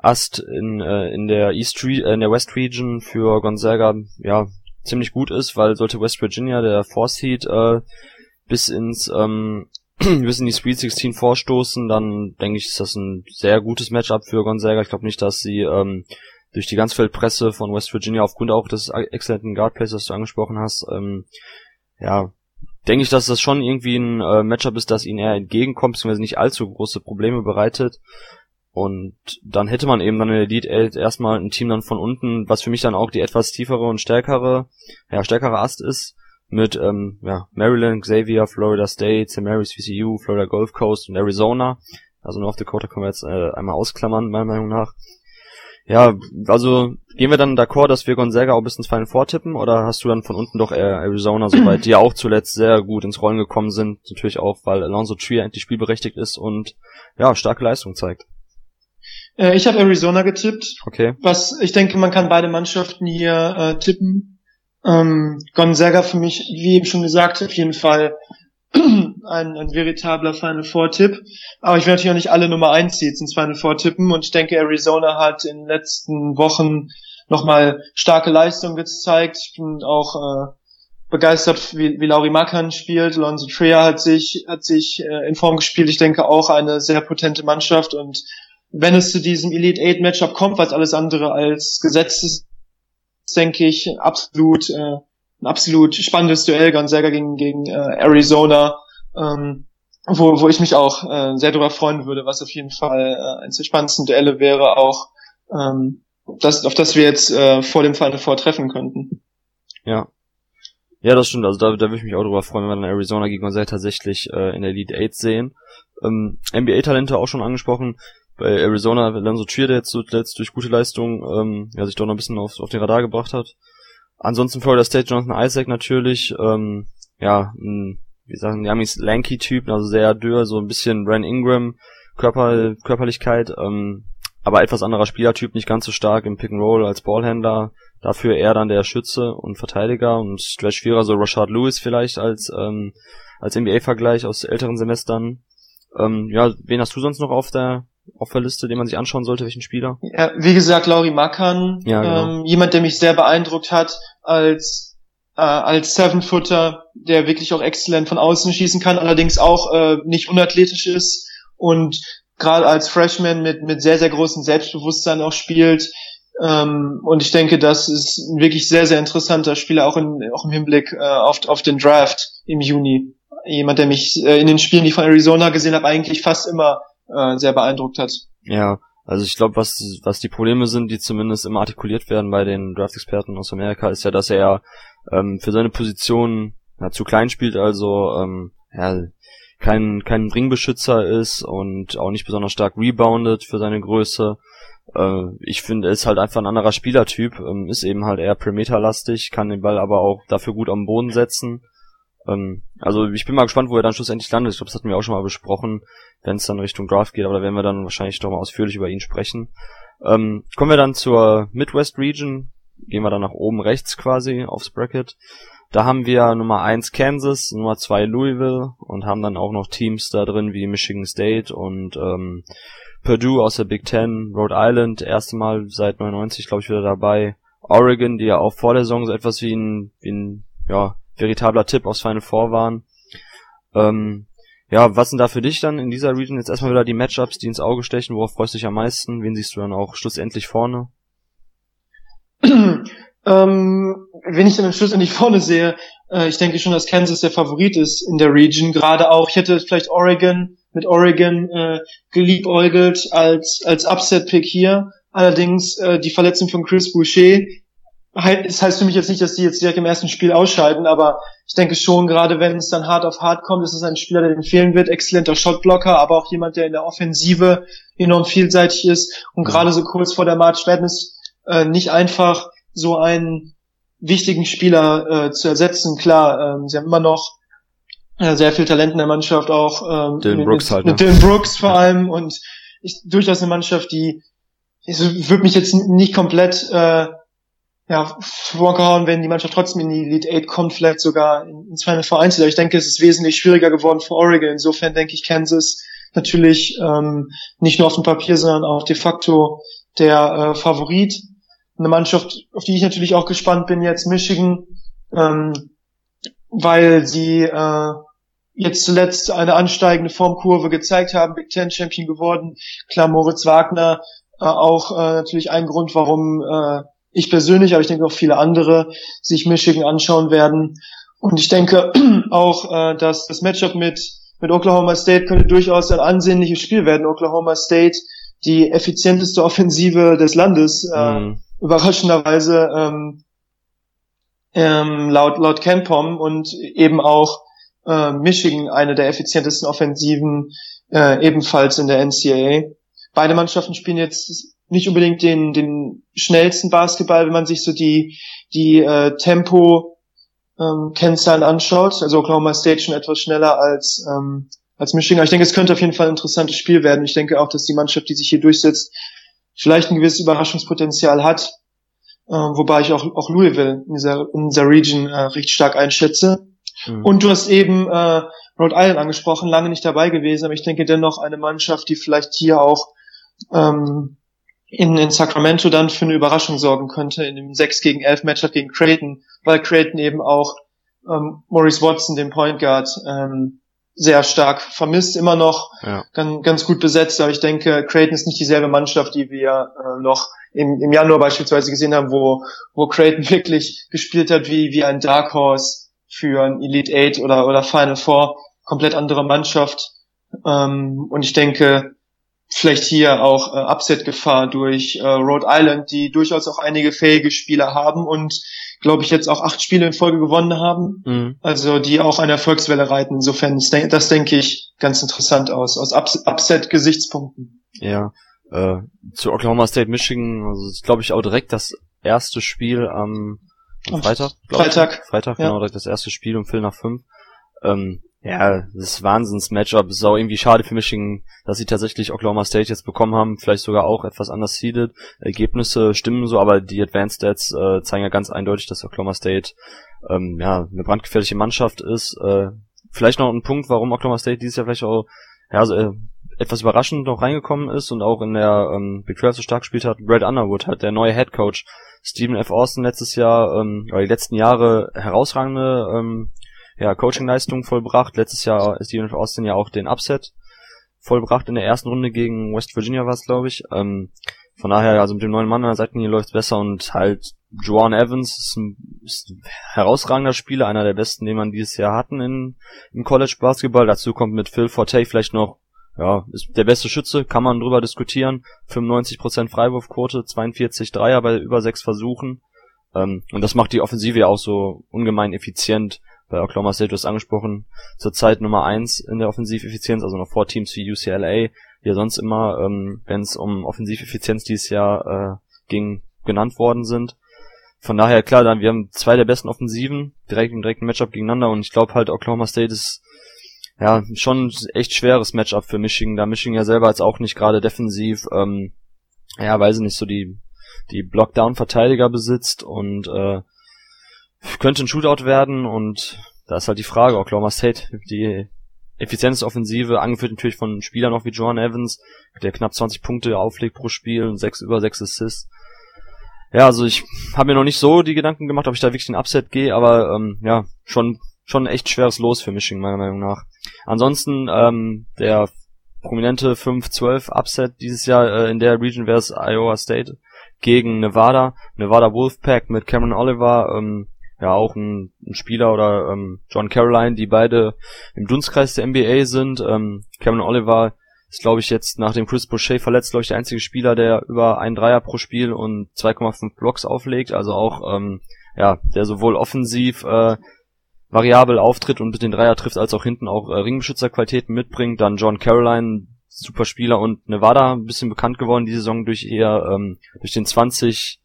Ast in, äh, in der East Re äh, in der West Region für Gonzaga ja ziemlich gut ist, weil sollte West Virginia der Four Seed äh, bis ins ähm, bis in die Sweet 16 vorstoßen, dann denke ich, ist das ein sehr gutes Matchup für Gonzaga. Ich glaube nicht, dass sie ähm, durch die Ganzfeldpresse von West Virginia aufgrund auch des exzellenten Guardplays, das du angesprochen hast, ähm, ja, denke ich, dass das schon irgendwie ein äh, Matchup ist, das ihnen eher entgegenkommt, beziehungsweise nicht allzu große Probleme bereitet. Und dann hätte man eben dann in der Elite 8 erstmal ein Team dann von unten, was für mich dann auch die etwas tiefere und stärkere, ja, stärkere Ast ist, mit ähm, ja, Maryland, Xavier, Florida State, St. Mary's, VCU, Florida Gulf Coast und Arizona. Also North Dakota können wir jetzt äh, einmal ausklammern, meiner Meinung nach. Ja, also gehen wir dann d'accord, dass wir Gonzaga auch bis ins Final vortippen oder hast du dann von unten doch eher Arizona soweit, die ja auch zuletzt sehr gut ins Rollen gekommen sind, natürlich auch, weil Alonso Trier endlich spielberechtigt ist und ja, starke Leistung zeigt. Äh, ich habe Arizona getippt. Okay. Was ich denke, man kann beide Mannschaften hier äh, tippen. Ähm, Gonzaga für mich, wie eben schon gesagt, auf jeden Fall ein, ein veritabler Final Four Tipp. Aber ich werde natürlich auch nicht alle Nummer 1 Seeds ins Final Four tippen und ich denke, Arizona hat in den letzten Wochen nochmal starke Leistung gezeigt. Ich bin auch äh, begeistert, wie, wie Lauri Makan spielt. Lonzo Trier hat sich, hat sich äh, in Form gespielt. Ich denke auch eine sehr potente Mannschaft und wenn es zu diesem Elite Eight Matchup kommt, was alles andere als gesetzt ist, denke ich, absolut, äh, ein absolut spannendes Duell, Gonzaga gegen, gegen äh, Arizona, ähm, wo, wo ich mich auch äh, sehr darüber freuen würde, was auf jeden Fall äh, eines der spannendsten Duelle wäre, auch ähm, das, auf das wir jetzt äh, vor dem Final Four treffen könnten. Ja. Ja, das stimmt. Also da, da würde ich mich auch darüber freuen, wenn wir dann Arizona gegen Gonzaga tatsächlich äh, in der Elite 8 sehen. Ähm, NBA-Talente auch schon angesprochen bei Arizona Alonso Trier, der jetzt zuletzt durch gute Leistung ähm, ja, sich doch noch ein bisschen auf, auf den Radar gebracht hat. Ansonsten Florida State Jonathan Isaac natürlich, ähm, ja, ein, wie sagen Yamis lanky Typ, also sehr dürr, so ein bisschen Ran Ingram Körper, Körperlichkeit, ähm, aber etwas anderer Spielertyp, nicht ganz so stark im Pick and Roll als Ballhändler, dafür eher dann der Schütze und Verteidiger und Stretch Vierer, so Rashard Lewis vielleicht als ähm, als NBA-Vergleich aus älteren Semestern. Ähm, ja, wen hast du sonst noch auf der auf der Liste, den man sich anschauen sollte, welchen Spieler? Ja, wie gesagt, Lauri Makan, ja, genau. ähm, jemand, der mich sehr beeindruckt hat als äh, als Seven-Footer, der wirklich auch exzellent von außen schießen kann, allerdings auch äh, nicht unathletisch ist und gerade als Freshman mit, mit sehr, sehr großem Selbstbewusstsein auch spielt. Ähm, und ich denke, das ist ein wirklich sehr, sehr interessanter Spieler, auch, in, auch im Hinblick äh, auf, auf den Draft im Juni. Jemand, der mich äh, in den Spielen, die ich von Arizona gesehen habe, eigentlich fast immer äh, sehr beeindruckt hat. Ja, also ich glaube, was, was die Probleme sind, die zumindest immer artikuliert werden bei den Draft-Experten aus Amerika, ist ja, dass er ähm, für seine Position ja, zu klein spielt, also ähm, ja, kein, kein Ringbeschützer ist und auch nicht besonders stark reboundet für seine Größe. Äh, ich finde, er ist halt einfach ein anderer Spielertyp, ähm, ist eben halt eher Perimeter-lastig, kann den Ball aber auch dafür gut am Boden setzen. Ähm, also ich bin mal gespannt, wo er dann schlussendlich landet. Ich glaube, das hatten wir auch schon mal besprochen, wenn es dann Richtung Draft geht, aber da werden wir dann wahrscheinlich doch mal ausführlich über ihn sprechen. Ähm, kommen wir dann zur Midwest Region, gehen wir dann nach oben rechts quasi aufs Bracket. Da haben wir Nummer 1 Kansas, Nummer 2 Louisville und haben dann auch noch Teams da drin wie Michigan State und ähm, Purdue aus der Big Ten, Rhode Island, erste Mal seit 99, glaube ich, wieder dabei. Oregon, die ja auch vor der Saison so etwas wie ein, wie ein ja, veritabler Tipp aus Final Four waren. Ähm, ja, was sind da für dich dann in dieser Region jetzt erstmal wieder die Matchups, die ins Auge stechen? Worauf freust du dich am meisten? Wen siehst du dann auch schlussendlich vorne? Ähm, wenn ich dann am Schluss endlich vorne sehe, äh, ich denke schon, dass Kansas der Favorit ist in der Region. Gerade auch, ich hätte vielleicht Oregon mit Oregon äh, geliebäugelt als als Upset-Pick hier. Allerdings äh, die Verletzung von Chris Boucher das heißt für mich jetzt nicht, dass die jetzt direkt im ersten Spiel ausscheiden, aber ich denke schon, gerade wenn es dann hart auf hart kommt, ist es ein Spieler, der den fehlen wird, exzellenter Shotblocker, aber auch jemand, der in der Offensive enorm vielseitig ist und gerade so kurz vor der March Madness äh, nicht einfach so einen wichtigen Spieler äh, zu ersetzen. Klar, ähm, sie haben immer noch äh, sehr viel Talent in der Mannschaft, auch ähm, Dylan mit, Brooks halt, ne? Dylan Brooks vor allem und ich, durchaus eine Mannschaft, die ich würde mich jetzt nicht komplett äh, ja, vorgehauen, wenn die Mannschaft trotzdem in die Elite 8 kommt, vielleicht sogar ins Final Four Einzel. Ich denke, es ist wesentlich schwieriger geworden für Oregon. Insofern denke ich, Kansas natürlich ähm, nicht nur auf dem Papier, sondern auch de facto der äh, Favorit eine Mannschaft, auf die ich natürlich auch gespannt bin, jetzt Michigan, ähm, weil sie äh, jetzt zuletzt eine ansteigende Formkurve gezeigt haben, Big Ten Champion geworden. Klar, Moritz Wagner äh, auch äh, natürlich ein Grund, warum äh, ich persönlich, aber ich denke auch viele andere sich Michigan anschauen werden. Und ich denke auch, äh, dass das Matchup mit mit Oklahoma State könnte durchaus ein ansehnliches Spiel werden. Oklahoma State, die effizienteste Offensive des Landes, äh, mhm überraschenderweise ähm, ähm, laut laut Campom und eben auch äh, Michigan eine der effizientesten Offensiven äh, ebenfalls in der NCAA. Beide Mannschaften spielen jetzt nicht unbedingt den den schnellsten Basketball, wenn man sich so die die äh, Tempo ähm, Kennzahlen anschaut. Also Oklahoma State schon etwas schneller als ähm, als Michigan. Aber ich denke, es könnte auf jeden Fall ein interessantes Spiel werden. Ich denke auch, dass die Mannschaft, die sich hier durchsetzt, vielleicht ein gewisses Überraschungspotenzial hat, äh, wobei ich auch, auch Louisville in dieser, in dieser Region äh, recht stark einschätze. Mhm. Und du hast eben äh, Rhode Island angesprochen, lange nicht dabei gewesen, aber ich denke dennoch eine Mannschaft, die vielleicht hier auch ähm, in, in Sacramento dann für eine Überraschung sorgen könnte, in dem 6 gegen 11 Matchup gegen Creighton, weil Creighton eben auch ähm, Maurice Watson, den Point Guard, ähm, sehr stark vermisst, immer noch ja. ganz, ganz gut besetzt, aber ich denke, Creighton ist nicht dieselbe Mannschaft, die wir äh, noch im, im Januar beispielsweise gesehen haben, wo, wo Creighton wirklich gespielt hat wie, wie ein Dark Horse für ein Elite Eight oder, oder Final Four, komplett andere Mannschaft. Ähm, und ich denke, vielleicht hier auch äh, Upset-Gefahr durch äh, Rhode Island, die durchaus auch einige fähige Spieler haben und glaube ich, jetzt auch acht Spiele in Folge gewonnen haben. Mhm. Also die auch eine Erfolgswelle reiten. Insofern, das, das denke ich ganz interessant aus, aus Upset-Gesichtspunkten. Ja, äh, zu Oklahoma State, Michigan, also ist glaube ich auch direkt das erste Spiel am, am Freitag. Freitag. Ich. Freitag, ja. genau, direkt das erste Spiel um Viertel nach fünf. Ähm, Ja, das Wahnsinns-Matchup. Ist auch irgendwie schade für Michigan, dass sie tatsächlich Oklahoma State jetzt bekommen haben. Vielleicht sogar auch etwas anders seeded. Ergebnisse stimmen so, aber die Advanced Stats äh, zeigen ja ganz eindeutig, dass Oklahoma State ähm, ja eine brandgefährliche Mannschaft ist. Äh, vielleicht noch ein Punkt, warum Oklahoma State dieses Jahr vielleicht auch ja, so, äh, etwas überraschend noch reingekommen ist und auch in der ähm, Big 12 so stark gespielt hat. Brad Underwood hat der neue Head Coach Stephen F. Austin letztes Jahr ähm, oder die letzten Jahre herausragende ähm, ja, Coaching-Leistung vollbracht. Letztes Jahr ist Stephen Austin ja auch den Upset vollbracht in der ersten Runde gegen West Virginia war es, glaube ich. Ähm, von daher, also mit dem neuen Mann an der Seitenlinie läuft besser und halt Joan Evans ist ein, ist ein herausragender Spieler, einer der besten, den man dieses Jahr hatten in, im College Basketball. Dazu kommt mit Phil Forte vielleicht noch, ja, ist der beste Schütze, kann man drüber diskutieren. 95% Freiwurfquote, 42 Dreier bei über sechs Versuchen. Ähm, und das macht die Offensive ja auch so ungemein effizient bei Oklahoma State, du hast angesprochen, zurzeit Nummer eins in der Offensiveffizienz, also noch vor Teams wie UCLA, die ja sonst immer, ähm, wenn es um Offensiveffizienz dieses Jahr äh, ging, genannt worden sind. Von daher, klar, dann, wir haben zwei der besten Offensiven direkt im direkten Matchup gegeneinander und ich glaube halt Oklahoma State ist ja schon echt schweres Matchup für Michigan, da Michigan ja selber jetzt auch nicht gerade defensiv, ähm, ja, weiß ich nicht, so die die Blockdown-Verteidiger besitzt und äh, könnte ein Shootout werden und da ist halt die Frage, Oklahoma State, die Effizienzoffensive, angeführt natürlich von Spielern auch wie John Evans, der knapp 20 Punkte auflegt pro Spiel und sechs über sechs Assists. Ja, also ich habe mir noch nicht so die Gedanken gemacht, ob ich da wirklich den Upset gehe, aber ähm, ja, schon schon echt schweres Los für Michigan, meiner Meinung nach. Ansonsten, ähm, der prominente 5-12 Upset dieses Jahr äh, in der Region wäre es Iowa State gegen Nevada. Nevada Wolfpack mit Cameron Oliver, ähm, ja auch ein, ein Spieler oder ähm, John Caroline, die beide im Dunstkreis der NBA sind. Ähm, Cameron Oliver ist, glaube ich, jetzt nach dem Chris Boucher verletzt, glaube ich, der einzige Spieler, der über ein Dreier pro Spiel und 2,5 Blocks auflegt. Also auch, ähm, ja, der sowohl offensiv äh, variabel auftritt und mit den Dreier trifft, als auch hinten auch äh, Ringbeschützerqualitäten mitbringt. Dann John Caroline, super Spieler und Nevada, ein bisschen bekannt geworden die Saison durch eher ähm, durch den 20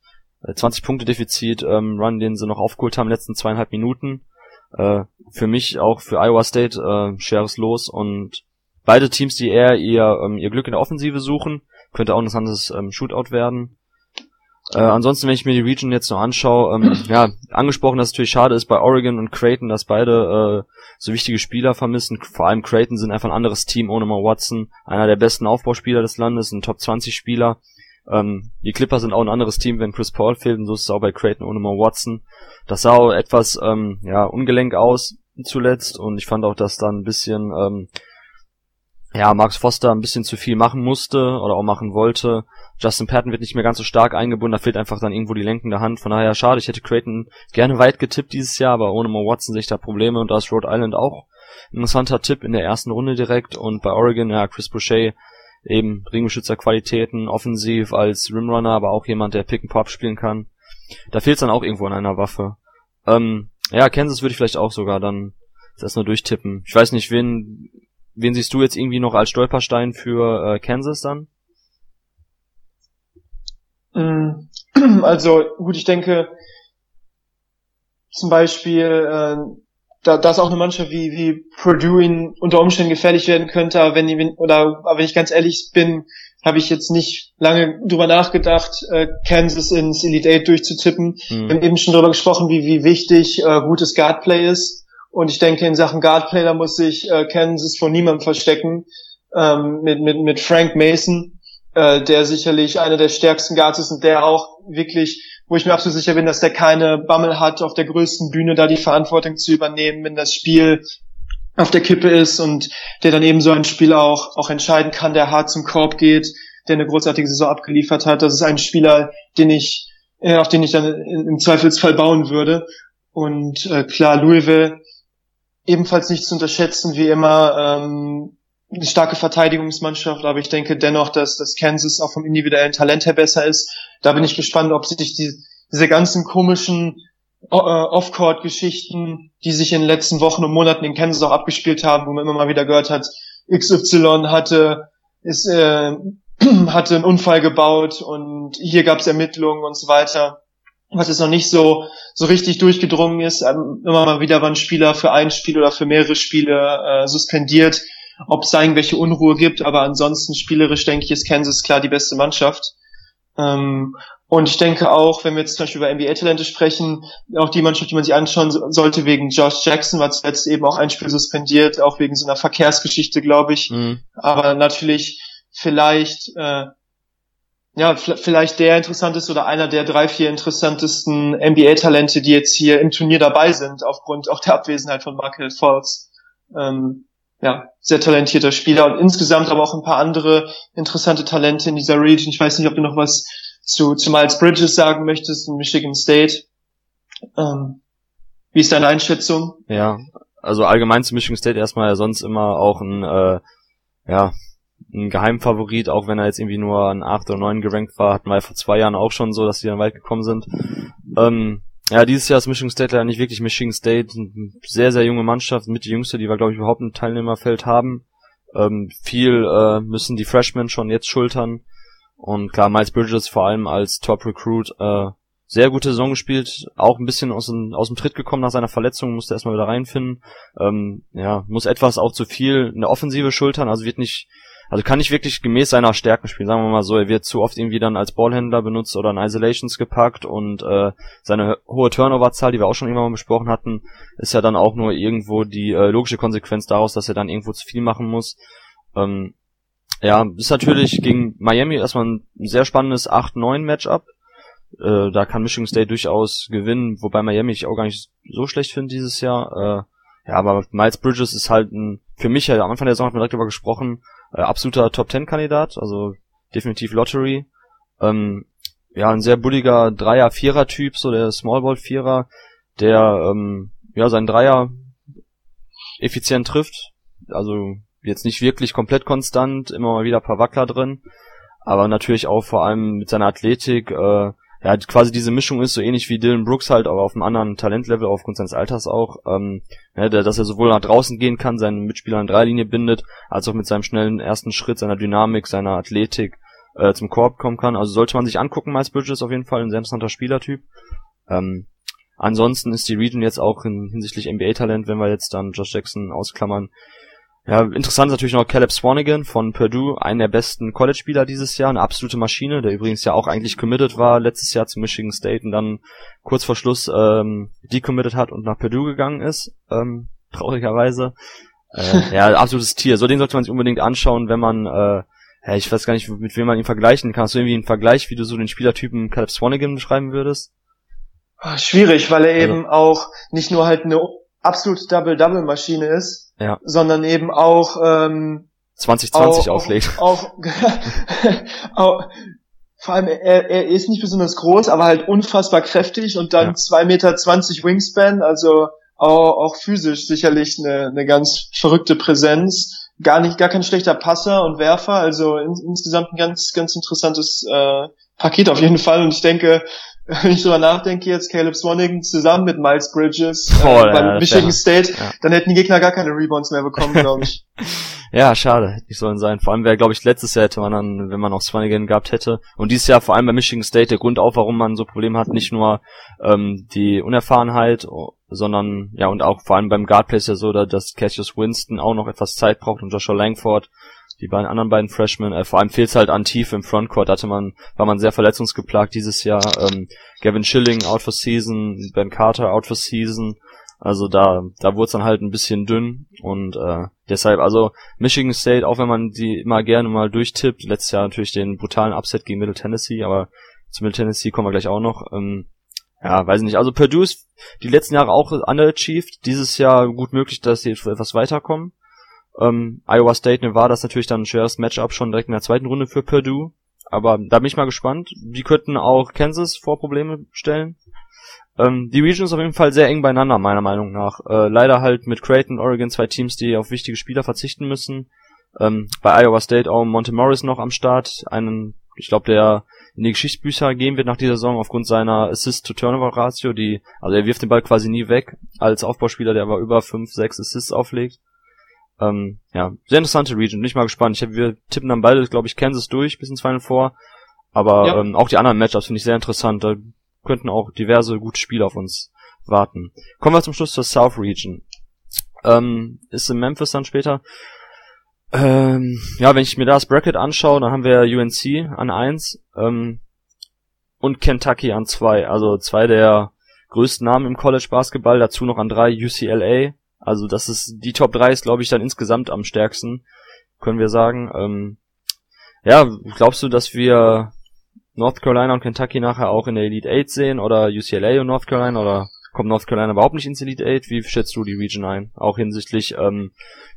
20 äh, Punkte Defizit ähm, Run, den sie noch aufgeholt haben, letzten zweieinhalb Minuten. Äh, für mich auch für Iowa State äh, schweres Los und beide Teams, die eher ihr, ähm, ihr Glück in der Offensive suchen, könnte auch ein interessantes ähm, Shootout werden. Äh, ansonsten, wenn ich mir die Region jetzt noch anschaue, ähm, ja, angesprochen, dass es natürlich schade ist bei Oregon und Creighton, dass beide äh, so wichtige Spieler vermissen. Vor allem Creighton sind einfach ein anderes Team ohne Mal Watson, einer der besten Aufbauspieler des Landes, ein Top 20 Spieler. Ähm, die Clippers sind auch ein anderes Team, wenn Chris Paul fehlt, und so ist es auch bei Creighton ohne Mo Watson. Das sah auch etwas ähm, ja, ungelenk aus zuletzt und ich fand auch, dass da ein bisschen ähm, ja, Max Foster ein bisschen zu viel machen musste oder auch machen wollte. Justin Patton wird nicht mehr ganz so stark eingebunden, da fehlt einfach dann irgendwo die lenkende Hand. Von daher schade, ich hätte Creighton gerne weit getippt dieses Jahr, aber ohne Mo Watson sehe ich da Probleme und da ist Rhode Island auch ein interessanter Tipp in der ersten Runde direkt und bei Oregon, ja, Chris Boucher eben Ringbeschützerqualitäten, offensiv als Rimrunner, aber auch jemand, der Pick and Pop spielen kann. Da fehlt es dann auch irgendwo an einer Waffe. Ähm, ja, Kansas würde ich vielleicht auch sogar dann das nur durchtippen. Ich weiß nicht, wen, wen siehst du jetzt irgendwie noch als Stolperstein für äh, Kansas dann? Mm, also gut, ich denke zum Beispiel äh, da, da ist auch eine Mannschaft wie, wie Purdue ihn unter Umständen gefährlich werden könnte, aber wenn, wenn oder aber wenn ich ganz ehrlich bin, habe ich jetzt nicht lange drüber nachgedacht, äh, Kansas ins Elite Eight durchzutippen. Mhm. Wir haben eben schon darüber gesprochen, wie, wie wichtig äh, gutes Guardplay ist. Und ich denke, in Sachen Guardplay, da muss sich äh, Kansas vor niemandem verstecken. Ähm, mit, mit, mit Frank Mason, äh, der sicherlich einer der stärksten Guards ist und der auch wirklich wo ich mir absolut sicher bin, dass der keine Bammel hat, auf der größten Bühne da die Verantwortung zu übernehmen, wenn das Spiel auf der Kippe ist und der dann eben so ein Spiel auch, auch entscheiden kann, der hart zum Korb geht, der eine großartige Saison abgeliefert hat. Das ist ein Spieler, den ich, äh, auf den ich dann im Zweifelsfall bauen würde. Und äh, klar, Louisville ebenfalls nicht zu unterschätzen, wie immer, ähm, eine starke Verteidigungsmannschaft, aber ich denke dennoch, dass, dass Kansas auch vom individuellen Talent her besser ist. Da bin ich gespannt, ob sich die, diese ganzen komischen äh, Off-Court-Geschichten, die sich in den letzten Wochen und Monaten in Kansas auch abgespielt haben, wo man immer mal wieder gehört hat, XY hatte, ist, äh, hatte einen Unfall gebaut und hier gab es Ermittlungen und so weiter. was jetzt noch nicht so, so richtig durchgedrungen ist. Ähm, immer mal wieder waren Spieler für ein Spiel oder für mehrere Spiele äh, suspendiert, ob es da irgendwelche Unruhe gibt, aber ansonsten spielerisch denke ich, ist Kansas klar die beste Mannschaft. Ähm, und ich denke auch, wenn wir jetzt zum Beispiel über NBA-Talente sprechen, auch die Mannschaft, die man sich anschauen sollte, wegen Josh Jackson, war zuletzt eben auch ein Spiel suspendiert, auch wegen so einer Verkehrsgeschichte, glaube ich. Mhm. Aber natürlich vielleicht, äh, ja, vielleicht der interessanteste oder einer der drei, vier interessantesten NBA-Talente, die jetzt hier im Turnier dabei sind, aufgrund auch der Abwesenheit von Michael Falls. Ähm, ja, sehr talentierter Spieler und insgesamt aber auch ein paar andere interessante Talente in dieser Region. Ich weiß nicht, ob du noch was zu, zu Miles Bridges sagen möchtest in Michigan State. Ähm, wie ist deine Einschätzung? Ja, also allgemein zu Michigan State erstmal ja sonst immer auch ein, äh, ja, ein Geheimfavorit, auch wenn er jetzt irgendwie nur an 8 oder 9 gerankt war, hatten wir vor zwei Jahren auch schon so, dass die dann weit gekommen sind. Ähm, ja, dieses Jahr ist Michigan State leider nicht wirklich Michigan State, sehr, sehr junge Mannschaft, mit die jüngste, die wir, glaube ich, überhaupt im Teilnehmerfeld haben. Ähm, viel äh, müssen die Freshmen schon jetzt schultern. Und klar, Miles Bridges vor allem als Top Recruit äh, sehr gute Saison gespielt, auch ein bisschen aus dem, aus dem Tritt gekommen nach seiner Verletzung, musste erstmal wieder reinfinden. Ähm, ja, muss etwas auch zu viel eine Offensive schultern, also wird nicht, also kann nicht wirklich gemäß seiner Stärken spielen, sagen wir mal so, er wird zu oft irgendwie dann als Ballhändler benutzt oder in Isolations gepackt und äh, seine hohe Turnoverzahl, die wir auch schon irgendwann mal besprochen hatten, ist ja dann auch nur irgendwo die äh, logische Konsequenz daraus, dass er dann irgendwo zu viel machen muss. Ähm, ja, ist natürlich gegen Miami erstmal ein sehr spannendes 8-9-Matchup. Äh, da kann Michigan State durchaus gewinnen, wobei Miami ich auch gar nicht so schlecht finde dieses Jahr. Äh, ja, aber Miles Bridges ist halt ein, für mich ja am Anfang der Saison hat man direkt darüber gesprochen, äh, absoluter Top-10-Kandidat, also definitiv Lottery. Ähm, ja, ein sehr bulliger Dreier-Vierer-Typ, so der Smallball-Vierer, der ähm, ja seinen Dreier effizient trifft. Also jetzt nicht wirklich komplett konstant, immer mal wieder ein paar Wackler drin, aber natürlich auch vor allem mit seiner Athletik, äh, ja, quasi diese Mischung ist so ähnlich wie Dylan Brooks halt, aber auf einem anderen Talentlevel, aufgrund seines Alters auch, ähm, der, dass er sowohl nach draußen gehen kann, seinen Mitspieler in Dreilinie bindet, als auch mit seinem schnellen ersten Schritt, seiner Dynamik, seiner Athletik äh, zum Korb kommen kann. Also sollte man sich angucken, Miles Bridges auf jeden Fall ein sehr interessanter Spielertyp. Ähm, ansonsten ist die Region jetzt auch in, hinsichtlich NBA-Talent, wenn wir jetzt dann Josh Jackson ausklammern, ja, interessant ist natürlich noch Caleb Swanigan von Purdue, einer der besten College-Spieler dieses Jahr, eine absolute Maschine, der übrigens ja auch eigentlich committed war letztes Jahr zu Michigan State und dann kurz vor Schluss ähm, decommitted hat und nach Purdue gegangen ist, ähm, traurigerweise. Äh, ja, absolutes Tier. So den sollte man sich unbedingt anschauen, wenn man, äh, ja, ich weiß gar nicht, mit wem man ihn vergleichen kann. Hast du irgendwie einen Vergleich, wie du so den Spielertypen Caleb Swanigan beschreiben würdest? Ah, schwierig, weil er also. eben auch nicht nur halt eine absolute Double-Double-Maschine ist, ja. sondern eben auch ähm, 2020 auch, auflegt. Auch, auch, vor allem er, er ist nicht besonders groß, aber halt unfassbar kräftig und dann zwei ja. Meter zwanzig Wingspan, also auch, auch physisch sicherlich eine, eine ganz verrückte Präsenz. Gar nicht, gar kein schlechter Passer und Werfer, also in, insgesamt ein ganz, ganz interessantes äh, Paket auf jeden Fall. Und ich denke, wenn ich drüber nachdenke jetzt, Caleb Swanigan zusammen mit Miles Bridges äh, oh, beim ja, Michigan State, ja. dann hätten die Gegner gar keine Rebounds mehr bekommen, glaube ich. ja, schade, hätte nicht sollen sein. Vor allem wäre, glaube ich, letztes Jahr hätte man dann, wenn man auch Swanigan gehabt hätte. Und dieses Jahr vor allem bei Michigan State der Grund auch, warum man so Probleme hat, nicht nur ähm, die Unerfahrenheit, sondern ja und auch vor allem beim Guardplay ist ja so, dass Cassius Winston auch noch etwas Zeit braucht und Joshua Langford die beiden anderen beiden Freshmen. Äh, vor allem fehlt es halt an Tief im Frontcourt. Hatte man, war man sehr verletzungsgeplagt dieses Jahr. Ähm, Gavin Schilling out for season, Ben Carter out for season. Also da, da wurde es dann halt ein bisschen dünn und äh, deshalb, also Michigan State, auch wenn man die immer gerne mal durchtippt, letztes Jahr natürlich den brutalen Upset gegen Middle Tennessee, aber zu Middle Tennessee kommen wir gleich auch noch. Ähm, ja, weiß ich nicht. Also Purdue ist die letzten Jahre auch underachieved. Dieses Jahr gut möglich, dass sie etwas weiterkommen. Ähm, Iowa State, Nevada ist natürlich dann ein schweres Matchup schon direkt in der zweiten Runde für Purdue. Aber da bin ich mal gespannt. Die könnten auch Kansas vor Probleme stellen. Ähm, die Region ist auf jeden Fall sehr eng beieinander, meiner Meinung nach. Äh, leider halt mit Creighton, Oregon zwei Teams, die auf wichtige Spieler verzichten müssen. Ähm, bei Iowa State auch Monte Morris noch am Start. Einen, ich glaube, der in die Geschichtsbücher gehen wird nach dieser Saison aufgrund seiner Assist-to-Turnover-Ratio, die, also er wirft den Ball quasi nie weg als Aufbauspieler, der aber über 5, 6 Assists auflegt. Ähm, ja, sehr interessante Region, bin ich mal gespannt. Ich hab, wir tippen dann beide, glaube ich, Kansas durch bis ins Final Four. Aber ja. ähm, auch die anderen Matchups finde ich sehr interessant. Da könnten auch diverse gute Spiele auf uns warten. Kommen wir zum Schluss zur South Region. Ähm, ist in Memphis dann später. Ähm, ja, wenn ich mir das Bracket anschaue, dann haben wir UNC an eins ähm, und Kentucky an zwei. Also zwei der größten Namen im College Basketball, dazu noch an drei UCLA. Also das ist die Top 3 ist, glaube ich, dann insgesamt am stärksten, können wir sagen. Ähm, ja, glaubst du, dass wir North Carolina und Kentucky nachher auch in der Elite 8 sehen oder UCLA und North Carolina oder kommt North Carolina überhaupt nicht ins Elite 8? Wie schätzt du die Region ein? Auch hinsichtlich ähm,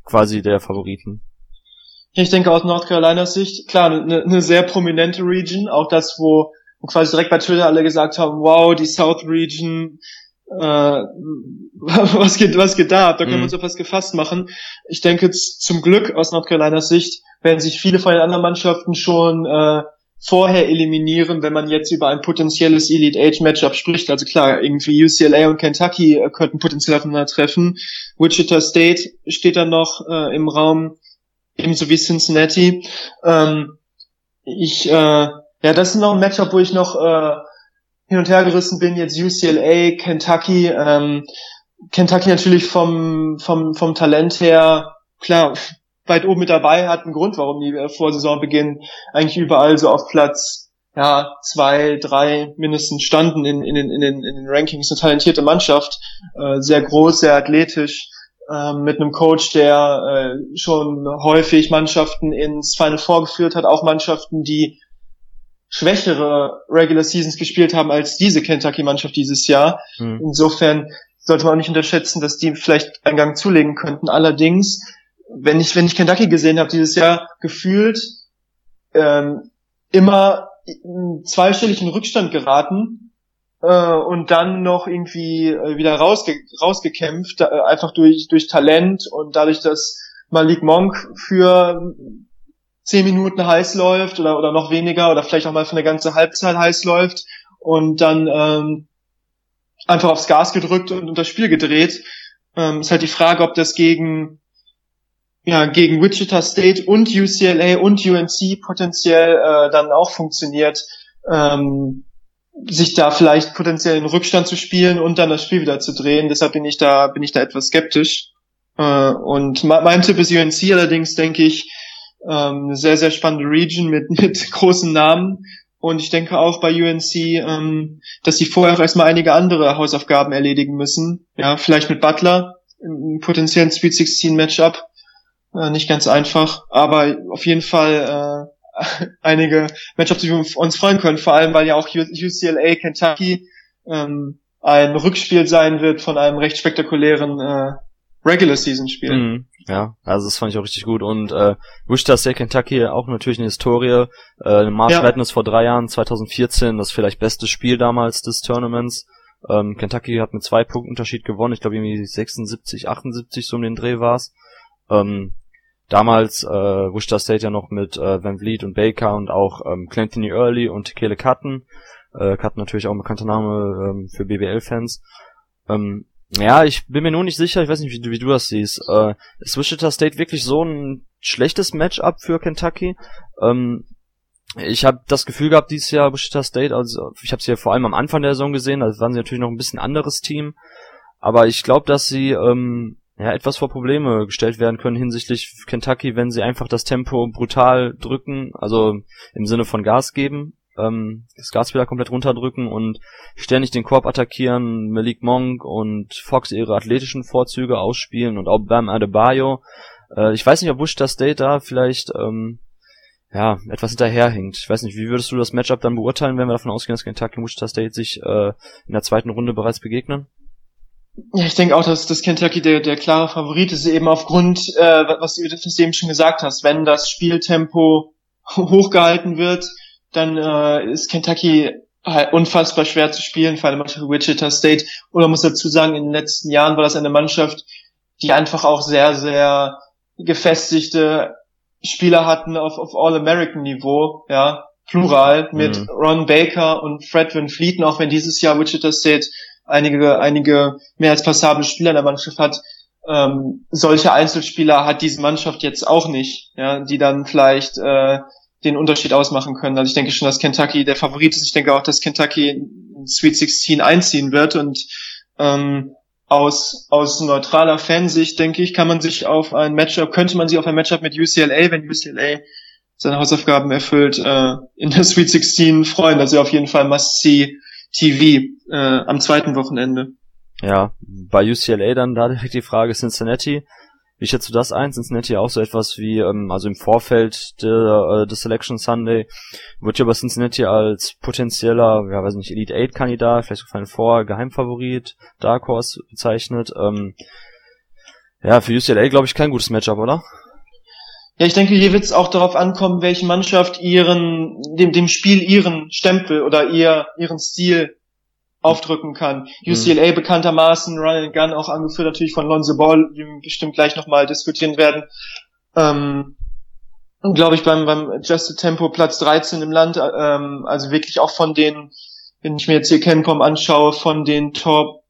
quasi der Favoriten. Ich denke aus North Carolinas Sicht, klar, eine, eine sehr prominente Region, auch das, wo quasi direkt bei Twitter alle gesagt haben, wow, die South Region, äh, was geht, was geht da? Da können mhm. wir uns auf was gefasst machen. Ich denke zum Glück aus North Carolinas Sicht werden sich viele von den anderen Mannschaften schon äh, vorher eliminieren, wenn man jetzt über ein potenzielles Elite Age Matchup spricht. Also klar, irgendwie UCLA und Kentucky äh, könnten potenziell aufeinander treffen. Wichita State steht dann noch äh, im Raum, ebenso wie Cincinnati. Ähm, ich, äh, ja, das ist noch ein Matchup, wo ich noch äh, hin und her gerissen bin. Jetzt UCLA, Kentucky. Ähm, Kentucky natürlich vom, vom, vom Talent her, klar, weit oben mit dabei, hat einen Grund, warum die äh, vor Saisonbeginn eigentlich überall so auf Platz ja, zwei, drei mindestens standen in, in, den, in, den, in den Rankings. Eine talentierte Mannschaft, äh, sehr groß, sehr athletisch, äh, mit einem Coach, der äh, schon häufig Mannschaften ins Final Four geführt hat, auch Mannschaften, die schwächere Regular Seasons gespielt haben als diese Kentucky-Mannschaft dieses Jahr. Mhm. Insofern sollte man auch nicht unterschätzen, dass die vielleicht einen Gang zulegen könnten. Allerdings wenn ich, wenn ich Kentucky gesehen habe dieses Jahr, gefühlt ähm, immer in Rückstand geraten äh, und dann noch irgendwie äh, wieder rausge rausgekämpft, äh, einfach durch, durch Talent und dadurch, dass Malik Monk für zehn Minuten heiß läuft oder, oder noch weniger oder vielleicht auch mal für eine ganze Halbzeit heiß läuft und dann ähm, einfach aufs Gas gedrückt und, und das Spiel gedreht. Ähm, ist halt die Frage, ob das gegen ja, gegen Wichita State und UCLA und UNC potenziell äh, dann auch funktioniert, ähm, sich da vielleicht potenziell in Rückstand zu spielen und dann das Spiel wieder zu drehen. Deshalb bin ich da, bin ich da etwas skeptisch. Äh, und mein Tipp ist UNC allerdings, denke ich, ähm, eine sehr, sehr spannende Region mit, mit großen Namen. Und ich denke auch bei UNC, ähm, dass sie vorher auch erstmal einige andere Hausaufgaben erledigen müssen. Ja, vielleicht mit Butler, im potenziellen Sweet 16 Matchup äh, nicht ganz einfach, aber auf jeden Fall äh, einige Matchups, die wir uns freuen können, vor allem weil ja auch UCLA Kentucky ähm, ein Rückspiel sein wird von einem recht spektakulären äh, Regular Season Spiel. Mhm, ja, also das fand ich auch richtig gut und äh, Wichita State Kentucky auch natürlich eine Historie. Äh, March ja. Madness vor drei Jahren, 2014, das vielleicht beste Spiel damals des Tournaments. Ähm, Kentucky hat mit zwei Punkten Unterschied gewonnen. Ich glaube irgendwie 76, 78 so um den Dreh war's. Ähm, damals äh, Worcester State ja noch mit äh, Van Vliet und Baker und auch ähm, Clancy Early und Kele Cutton. Äh, Cutton natürlich auch ein bekannter Name ähm, für BBL-Fans. Ähm, ja, ich bin mir nur nicht sicher, ich weiß nicht, wie, wie du das siehst. Äh, ist Wichita State wirklich so ein schlechtes Matchup für Kentucky? Ähm, ich habe das Gefühl gehabt dieses Jahr Wichita State, also ich habe sie ja vor allem am Anfang der Saison gesehen, da waren sie natürlich noch ein bisschen anderes Team, aber ich glaube, dass sie ähm, ja, etwas vor Probleme gestellt werden können hinsichtlich Kentucky, wenn sie einfach das Tempo brutal drücken, also im Sinne von Gas geben, ähm, wieder komplett runterdrücken und ständig den Korb attackieren, Malik Monk und Fox ihre athletischen Vorzüge ausspielen und auch Bam Adebayo. Äh, ich weiß nicht, ob Wichita State da vielleicht ähm, ja, etwas hinterherhinkt. Ich weiß nicht, wie würdest du das Matchup dann beurteilen, wenn wir davon ausgehen, dass Kentucky und Wichita State sich äh, in der zweiten Runde bereits begegnen? Ja, ich denke auch, dass, dass Kentucky der, der klare Favorit ist, eben aufgrund, äh, was, was du eben schon gesagt hast, wenn das Spieltempo hochgehalten wird, dann äh, ist Kentucky halt unfassbar schwer zu spielen für eine Mannschaft wie Wichita State. Oder muss dazu sagen, in den letzten Jahren war das eine Mannschaft, die einfach auch sehr, sehr gefestigte Spieler hatten auf, auf All-American-Niveau, ja, plural, mit mhm. Ron Baker und Fred Van Fleeten, auch wenn dieses Jahr Wichita State einige, einige mehr als passable Spieler in der Mannschaft hat. Ähm, solche Einzelspieler hat diese Mannschaft jetzt auch nicht, ja, die dann vielleicht äh, den Unterschied ausmachen können. Also ich denke schon, dass Kentucky der Favorit ist. Ich denke auch, dass Kentucky Sweet 16 einziehen wird und ähm, aus, aus neutraler Fansicht, denke ich, kann man sich auf ein Matchup, könnte man sich auf ein Matchup mit UCLA, wenn UCLA seine Hausaufgaben erfüllt, äh, in der Sweet 16 freuen. Also auf jeden Fall Must-See TV äh, am zweiten Wochenende. Ja, bei UCLA dann da direkt die Frage Cincinnati. Wie schätzt du das ein? Cincinnati auch so etwas wie, ähm, also im Vorfeld der, äh, des Selection Sunday wird ja bei Cincinnati als potenzieller, ja weiß nicht, Elite 8 Kandidat, vielleicht ein Vor Geheimfavorit, Dark Horse bezeichnet. Ähm, ja, für UCLA glaube ich kein gutes Matchup, oder? Ja, ich denke, hier wird es auch darauf ankommen, welche Mannschaft ihren, dem, dem Spiel ihren Stempel oder ihr, ihren Stil aufdrücken kann. Mhm. UCLA bekanntermaßen, Run and Gun auch angeführt natürlich von Lonzo Ball, die wir bestimmt gleich nochmal diskutieren werden. Ähm, glaube ich, beim, beim Adjusted Tempo Platz 13 im Land, ähm, also wirklich auch von den, wenn ich mir jetzt hier Kenpom anschaue, von den Top,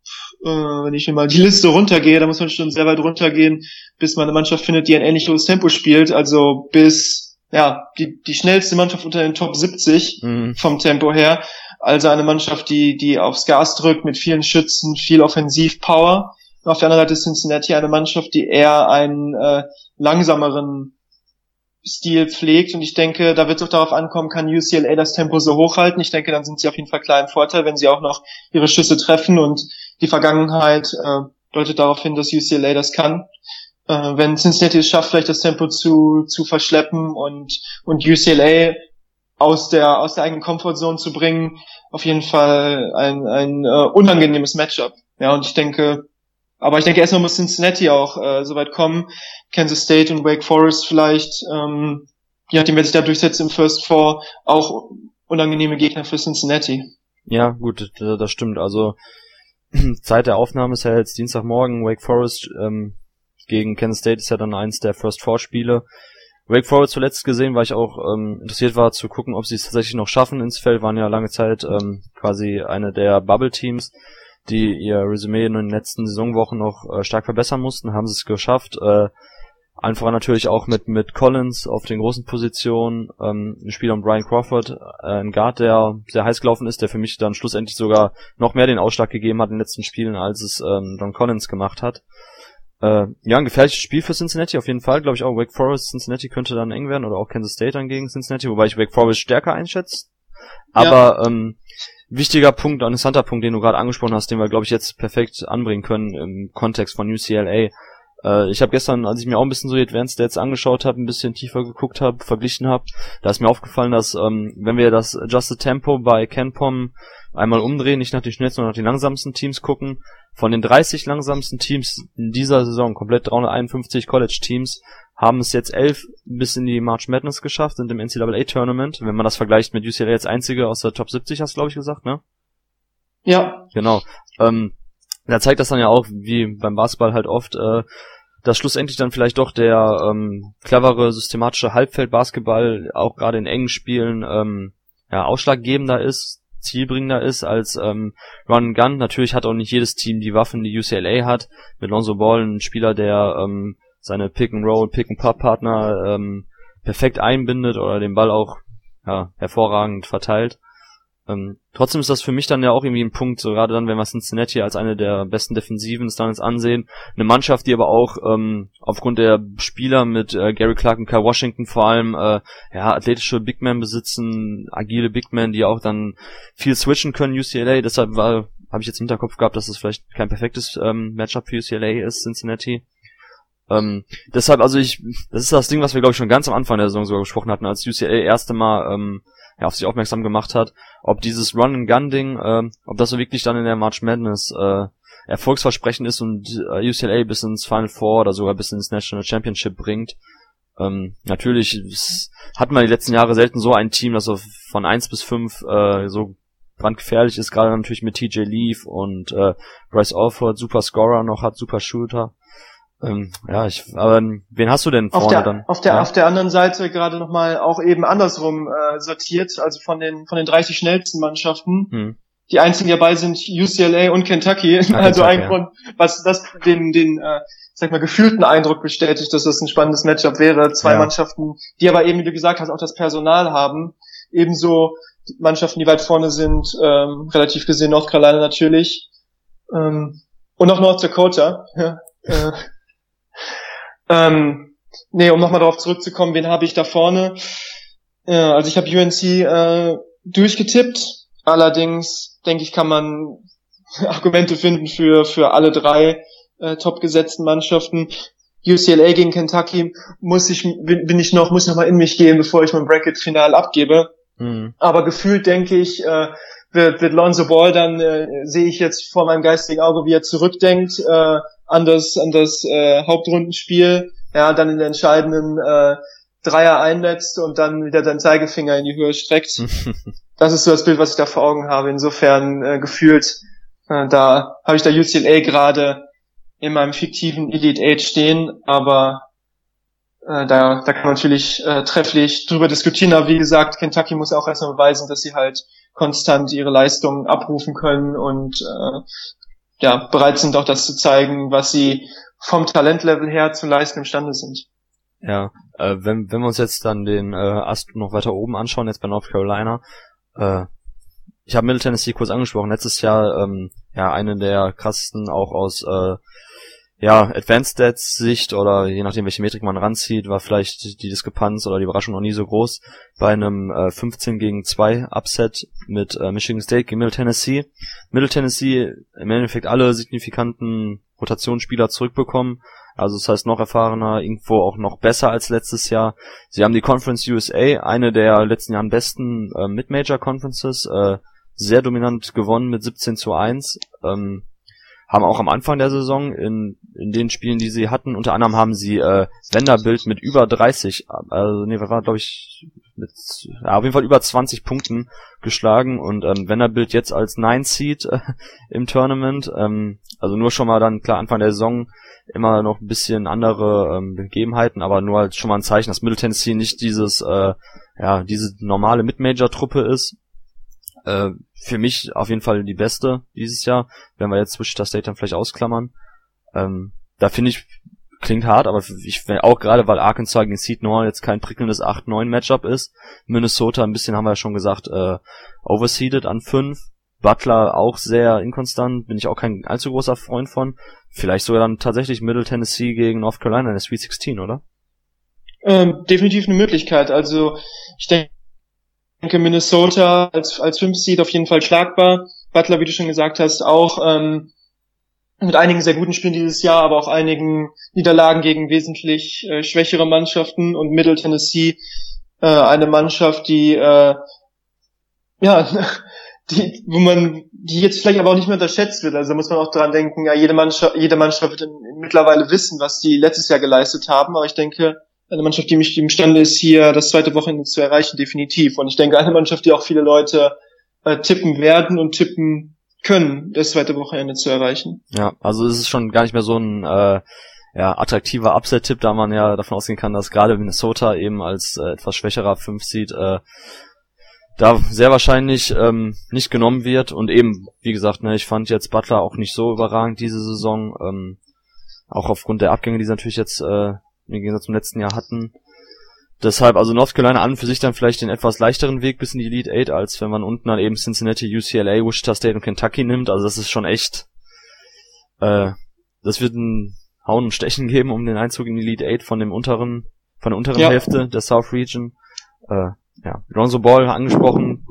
äh, wenn ich mir mal die Liste runtergehe, da muss man schon sehr weit runtergehen, bis man eine Mannschaft findet, die ein ähnlich hohes Tempo spielt, also bis, ja, die, die schnellste Mannschaft unter den Top 70 mhm. vom Tempo her. Also eine Mannschaft, die, die aufs Gas drückt mit vielen Schützen, viel Offensivpower. Auf der anderen Seite ist Cincinnati eine Mannschaft, die eher einen äh, langsameren Stil pflegt. Und ich denke, da wird es auch darauf ankommen, kann UCLA das Tempo so hochhalten. Ich denke, dann sind sie auf jeden Fall im Vorteil, wenn sie auch noch ihre Schüsse treffen. Und die Vergangenheit äh, deutet darauf hin, dass UCLA das kann. Äh, wenn Cincinnati es schafft, vielleicht das Tempo zu, zu verschleppen und, und UCLA aus der, aus der eigenen Comfortzone zu bringen, auf jeden Fall ein, ein uh, unangenehmes Matchup. Ja, und ich denke, aber ich denke erstmal muss Cincinnati auch äh, soweit kommen. Kansas State und Wake Forest vielleicht, ähm, je nachdem, wer sich da durchsetzt im First Four, auch unangenehme Gegner für Cincinnati. Ja, gut, das stimmt. Also Zeit der Aufnahme ist ja jetzt Dienstagmorgen. Wake Forest ähm, gegen Kansas State ist ja dann eins der First Four Spiele. Wake Forest zuletzt gesehen, weil ich auch ähm, interessiert war zu gucken, ob sie es tatsächlich noch schaffen ins Feld, waren ja lange Zeit ähm, quasi eine der Bubble-Teams, die ihr Resümee in den letzten Saisonwochen noch äh, stark verbessern mussten, haben sie es geschafft. Äh, einfach natürlich auch mit mit Collins auf den großen Positionen, ähm, ein Spieler um Brian Crawford, äh, ein Guard, der sehr heiß gelaufen ist, der für mich dann schlussendlich sogar noch mehr den Ausschlag gegeben hat in den letzten Spielen, als es ähm, John Collins gemacht hat. Äh, ja, ein gefährliches Spiel für Cincinnati auf jeden Fall. Glaube ich auch Wake Forest, Cincinnati könnte dann eng werden oder auch Kansas State dann gegen Cincinnati, wobei ich Wake Forest stärker einschätze. Aber ja. ähm, wichtiger Punkt, ein interessanter Punkt, den du gerade angesprochen hast, den wir, glaube ich, jetzt perfekt anbringen können im Kontext von UCLA. Äh, ich habe gestern, als ich mir auch ein bisschen so die Advanced Stats angeschaut habe, ein bisschen tiefer geguckt habe, verglichen habe, da ist mir aufgefallen, dass ähm, wenn wir das Adjusted Tempo bei Kenpom einmal umdrehen, nicht nach den schnellsten, sondern nach den langsamsten Teams gucken, von den 30 langsamsten Teams in dieser Saison, komplett 351 College-Teams, haben es jetzt elf bis in die March Madness geschafft, sind im NCAA-Tournament. Wenn man das vergleicht mit UCLA als einzige aus der Top 70, hast du, glaube ich, gesagt, ne? Ja. Genau. Ähm, da zeigt das dann ja auch, wie beim Basketball halt oft, äh, dass schlussendlich dann vielleicht doch der ähm, clevere, systematische Halbfeld-Basketball auch gerade in engen Spielen ähm, ja, ausschlaggebender ist, zielbringender ist als ähm, Run Gun. Natürlich hat auch nicht jedes Team die Waffen, die UCLA hat. Mit Lonzo Ball ein Spieler, der ähm, seine Pick and Roll, Pick and Pop Partner ähm, perfekt einbindet oder den Ball auch ja, hervorragend verteilt. Ähm, trotzdem ist das für mich dann ja auch irgendwie ein Punkt, so gerade dann, wenn wir Cincinnati als eine der besten Defensiven Standards ansehen. Eine Mannschaft, die aber auch ähm, aufgrund der Spieler mit äh, Gary Clark und Kai Washington vor allem äh, ja, athletische Big Men besitzen, agile Big Men, die auch dann viel switchen können, UCLA. Deshalb war habe ich jetzt im Hinterkopf gehabt, dass es das vielleicht kein perfektes ähm, Matchup für UCLA ist, Cincinnati. Ähm, deshalb, also ich, das ist das Ding, was wir glaube ich schon ganz am Anfang der Saison sogar gesprochen hatten, als UCLA erste Mal ähm, ja, auf sich aufmerksam gemacht hat, ob dieses Run-and-Gun-Ding, äh, ob das so wirklich dann in der March Madness äh, erfolgsversprechend ist und äh, UCLA bis ins Final Four oder sogar bis ins National Championship bringt. Ähm, natürlich hat man die letzten Jahre selten so ein Team, das so von eins bis fünf äh, so brandgefährlich ist, gerade natürlich mit TJ Leaf und äh, Bryce Alford, super Scorer noch hat, super Shooter. Ähm, ja, ich, aber wen hast du denn vorne auf der, dann? Auf der, ja? auf der anderen Seite gerade nochmal auch eben andersrum äh, sortiert, also von den, von den 30 schnellsten Mannschaften. Hm. Die einzigen, dabei sind UCLA und Kentucky. Ah, also Kentucky, ein Grund, was das den, den äh, sag mal, gefühlten Eindruck bestätigt, dass das ein spannendes Matchup wäre. Zwei ja. Mannschaften, die aber eben, wie du gesagt hast, auch das Personal haben, ebenso die Mannschaften, die weit vorne sind, ähm, relativ gesehen North Carolina natürlich ähm, und auch North Dakota. Ja, äh, ähm, nee, um nochmal darauf zurückzukommen, wen habe ich da vorne? Äh, also ich habe UNC äh, durchgetippt. Allerdings denke ich, kann man Argumente finden für für alle drei äh, top gesetzten Mannschaften. UCLA gegen Kentucky muss ich bin, ich noch muss noch mal in mich gehen, bevor ich mein Bracket final abgebe. Mhm. Aber gefühlt denke ich, äh, wird, wird Lonzo Ball dann äh, sehe ich jetzt vor meinem geistigen Auge, wie er zurückdenkt äh, an das an das äh, Hauptrundenspiel, ja, dann in der entscheidenden äh, Dreier einnetzt und dann wieder deinen Zeigefinger in die Höhe streckt. das ist so das Bild, was ich da vor Augen habe. Insofern äh, gefühlt, äh, da habe ich da UCLA gerade in meinem fiktiven Elite Eight stehen, aber äh, da, da kann man natürlich äh, trefflich drüber diskutieren. Aber wie gesagt, Kentucky muss auch erstmal beweisen, dass sie halt konstant ihre Leistungen abrufen können und äh, ja, bereit sind auch das zu zeigen, was sie vom Talentlevel her zu leisten imstande sind. Ja, äh, wenn, wenn wir uns jetzt dann den äh, Ast noch weiter oben anschauen, jetzt bei North Carolina, äh, ich habe Middle Tennessee kurz angesprochen, letztes Jahr ähm, ja eine der krassesten auch aus äh, ja, Advanced Stats Sicht oder je nachdem welche Metrik man ranzieht, war vielleicht die Diskrepanz oder die Überraschung noch nie so groß bei einem äh, 15 gegen 2 Upset mit äh, Michigan State gegen Middle Tennessee. Middle Tennessee im Endeffekt alle signifikanten Rotationsspieler zurückbekommen. Also das heißt noch erfahrener, irgendwo auch noch besser als letztes Jahr. Sie haben die Conference USA, eine der letzten Jahren besten äh, Mid-Major Conferences, äh, sehr dominant gewonnen mit 17 zu 1. Ähm, haben auch am Anfang der Saison in, in den Spielen, die sie hatten, unter anderem haben sie äh, Wenderbild mit über 30, also nee, war glaube ich mit ja, auf jeden Fall über 20 Punkten geschlagen und ähm, Wenderbild jetzt als 9 Seed äh, im Tournament, ähm, also nur schon mal dann klar Anfang der Saison immer noch ein bisschen andere ähm, Begebenheiten, aber nur als schon mal ein Zeichen, dass Middle Tennessee nicht dieses äh, ja diese normale Mid-Major-Truppe ist, äh, für mich auf jeden Fall die beste dieses Jahr, wenn wir jetzt Wichita State dann vielleicht ausklammern. Ähm, da finde ich, klingt hart, aber ich auch gerade, weil Arkansas gegen Seed Noir jetzt kein prickelndes 8-9 Matchup ist. Minnesota ein bisschen, haben wir ja schon gesagt, äh, overseeded an 5. Butler auch sehr inkonstant, bin ich auch kein allzu großer Freund von. Vielleicht sogar dann tatsächlich Middle Tennessee gegen North Carolina in der Sweet 16, oder? Ähm, definitiv eine Möglichkeit. Also ich denke, denke, Minnesota als, als Fünf Seed auf jeden Fall schlagbar. Butler, wie du schon gesagt hast, auch ähm, mit einigen sehr guten Spielen dieses Jahr, aber auch einigen Niederlagen gegen wesentlich äh, schwächere Mannschaften und Middle Tennessee äh, eine Mannschaft, die äh, ja, die, wo man, die jetzt vielleicht aber auch nicht mehr unterschätzt wird. Also muss man auch dran denken, ja, jede Mannschaft, jede Mannschaft wird mittlerweile wissen, was die letztes Jahr geleistet haben, aber ich denke, eine Mannschaft, die mich imstande ist, hier das zweite Wochenende zu erreichen, definitiv. Und ich denke, eine Mannschaft, die auch viele Leute äh, tippen werden und tippen können, das zweite Wochenende zu erreichen. Ja, also es ist schon gar nicht mehr so ein äh, ja, attraktiver Upset-Tipp, da man ja davon ausgehen kann, dass gerade Minnesota eben als äh, etwas schwächerer 5 Seed äh, da sehr wahrscheinlich ähm, nicht genommen wird und eben, wie gesagt, ne, ich fand jetzt Butler auch nicht so überragend diese Saison, ähm, auch aufgrund der Abgänge, die sie natürlich jetzt äh, im Gegensatz zum letzten Jahr hatten. Deshalb, also North Carolina an und für sich dann vielleicht den etwas leichteren Weg bis in die Elite 8, als wenn man unten dann eben Cincinnati, UCLA, Wichita State und Kentucky nimmt. Also das ist schon echt, äh, das wird ein Hauen und Stechen geben um den Einzug in die Elite 8 von dem unteren, von der unteren ja. Hälfte der South Region. Äh, ja, Lonzo Ball angesprochen,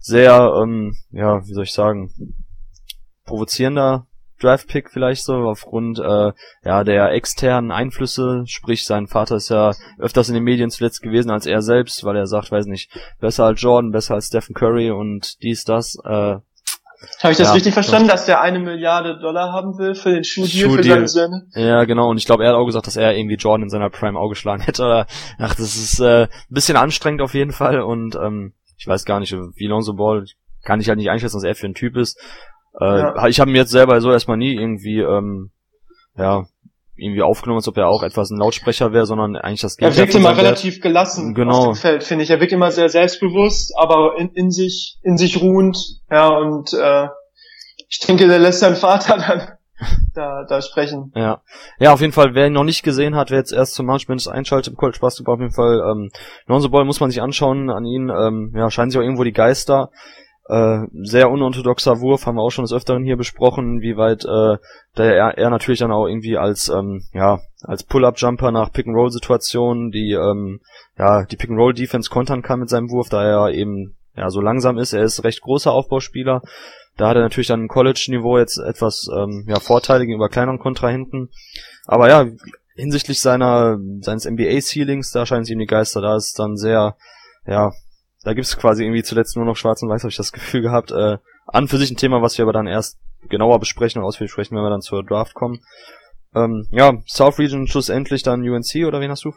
sehr, ähm, ja, wie soll ich sagen, provozierender Draft-Pick vielleicht so, aufgrund äh, ja der externen Einflüsse, sprich sein Vater ist ja öfters in den Medien zuletzt gewesen als er selbst, weil er sagt, weiß nicht, besser als Jordan, besser als Stephen Curry und dies, das. Äh, habe ich das ja, richtig verstanden, dass der eine Milliarde Dollar haben will für den Schuhdeal Schuh für seine Söhne? Ja, genau. Und ich glaube, er hat auch gesagt, dass er irgendwie Jordan in seiner Prime auch geschlagen hätte. ach, das ist äh, ein bisschen anstrengend auf jeden Fall. Und ähm, ich weiß gar nicht, wie Lonzo Ball kann ich halt nicht einschätzen, was er für ein Typ ist. Äh, ja. Ich habe mir jetzt selber so erstmal nie irgendwie, ähm, ja, irgendwie aufgenommen, als ob er auch etwas ein Lautsprecher wäre, sondern eigentlich das Gegenteil. Er wirkt immer relativ gelassen genau. auf dem Feld, finde ich. Er wirkt immer sehr selbstbewusst, aber in, in sich, in sich ruhend, ja, und äh, ich denke, der lässt seinen Vater dann da, da sprechen. Ja. Ja, auf jeden Fall, wer ihn noch nicht gesehen hat, wer jetzt erst zum Management einschaltet im College Basketball, auf jeden Fall, ähm, Lonzo Ball muss man sich anschauen an ihn, ähm, ja, scheinen sich auch irgendwo die Geister. Äh, sehr unorthodoxer Wurf, haben wir auch schon des Öfteren hier besprochen, wie weit äh, der er, er natürlich dann auch irgendwie als ähm, ja als Pull-up-Jumper nach Pick-and-Roll-Situationen, die ähm, ja die Pick-and-Roll-Defense kontern kann mit seinem Wurf, da er eben ja so langsam ist. Er ist recht großer Aufbauspieler. Da hat er natürlich dann im College-Niveau jetzt etwas ähm, ja, Vorteile gegenüber kleineren Kontrahenten. Aber ja, hinsichtlich seiner seines NBA-Ceilings, da scheinen sich ihm die Geister. Da ist dann sehr, ja, da gibt's quasi irgendwie zuletzt nur noch Schwarz und Weiß, habe ich das Gefühl gehabt. Äh, an für sich ein Thema, was wir aber dann erst genauer besprechen und ausführlich sprechen, wenn wir dann zur Draft kommen. Ähm, ja, South Region schlussendlich dann UNC oder wen hast du?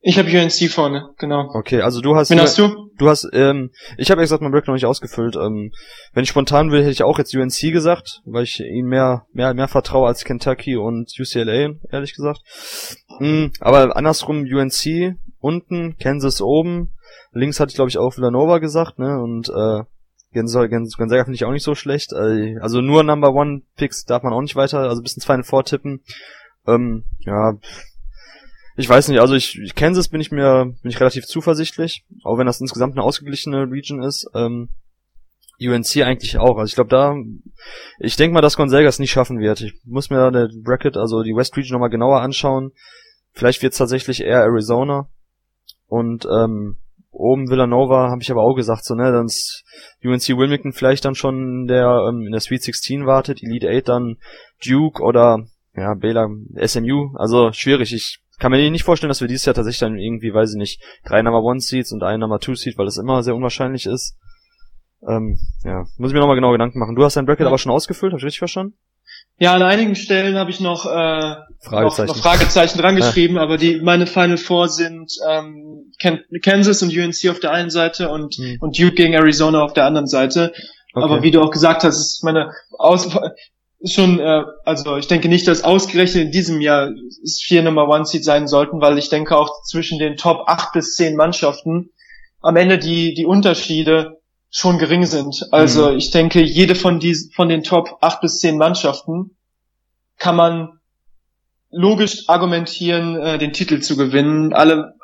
Ich habe UNC vorne, genau. Okay, also du hast. Wen hast du? Du hast, ähm, ich habe gesagt, mein Break noch nicht ausgefüllt. Ähm, wenn ich spontan will, hätte ich auch jetzt UNC gesagt, weil ich ihnen mehr, mehr, mehr vertraue als Kentucky und UCLA, ehrlich gesagt. Mhm, aber andersrum UNC unten, Kansas oben, links hatte ich glaube ich auch Villanova gesagt, ne? Und äh, Gonzaga, Gonzaga finde ich auch nicht so schlecht. Äh, also nur Number One Picks darf man auch nicht weiter, also bis ins Final Four tippen. Ähm, ja, ich weiß nicht, also ich, Kansas bin ich mir bin ich relativ zuversichtlich, auch wenn das insgesamt eine ausgeglichene Region ist. Ähm, UNC eigentlich auch. Also ich glaube da, ich denke mal, dass Gonzaga es nicht schaffen wird. Ich muss mir der Bracket, also die West Region nochmal genauer anschauen. Vielleicht wird es tatsächlich eher Arizona. Und ähm, oben Villanova habe ich aber auch gesagt, so, ne, dann UNC Wilmington vielleicht dann schon der ähm, in der Sweet 16 wartet, Elite 8 dann Duke oder ja, Baylor, SMU. Also schwierig. Ich kann mir nicht vorstellen, dass wir dieses Jahr tatsächlich dann irgendwie, weiß ich nicht, drei Number One Seeds und ein Number Two Seed, weil das immer sehr unwahrscheinlich ist. Ähm, ja, muss ich mir nochmal genau Gedanken machen. Du hast dein Bracket ja. aber schon ausgefüllt, habe ich richtig verstanden? Ja, an einigen Stellen habe ich noch, äh, Fragezeichen. Noch, noch Fragezeichen dran geschrieben, ja. aber die meine Final Four sind ähm, Kansas und UNC auf der einen Seite und, hm. und Duke gegen Arizona auf der anderen Seite. Okay. Aber wie du auch gesagt hast, ist meine Aus schon, äh, also ich denke nicht, dass ausgerechnet in diesem Jahr es vier Number One Seed sein sollten, weil ich denke auch zwischen den Top acht bis zehn Mannschaften am Ende die, die Unterschiede schon gering sind. Also mhm. ich denke, jede von diesen, von den Top acht bis zehn Mannschaften kann man logisch argumentieren, äh, den Titel zu gewinnen. Alle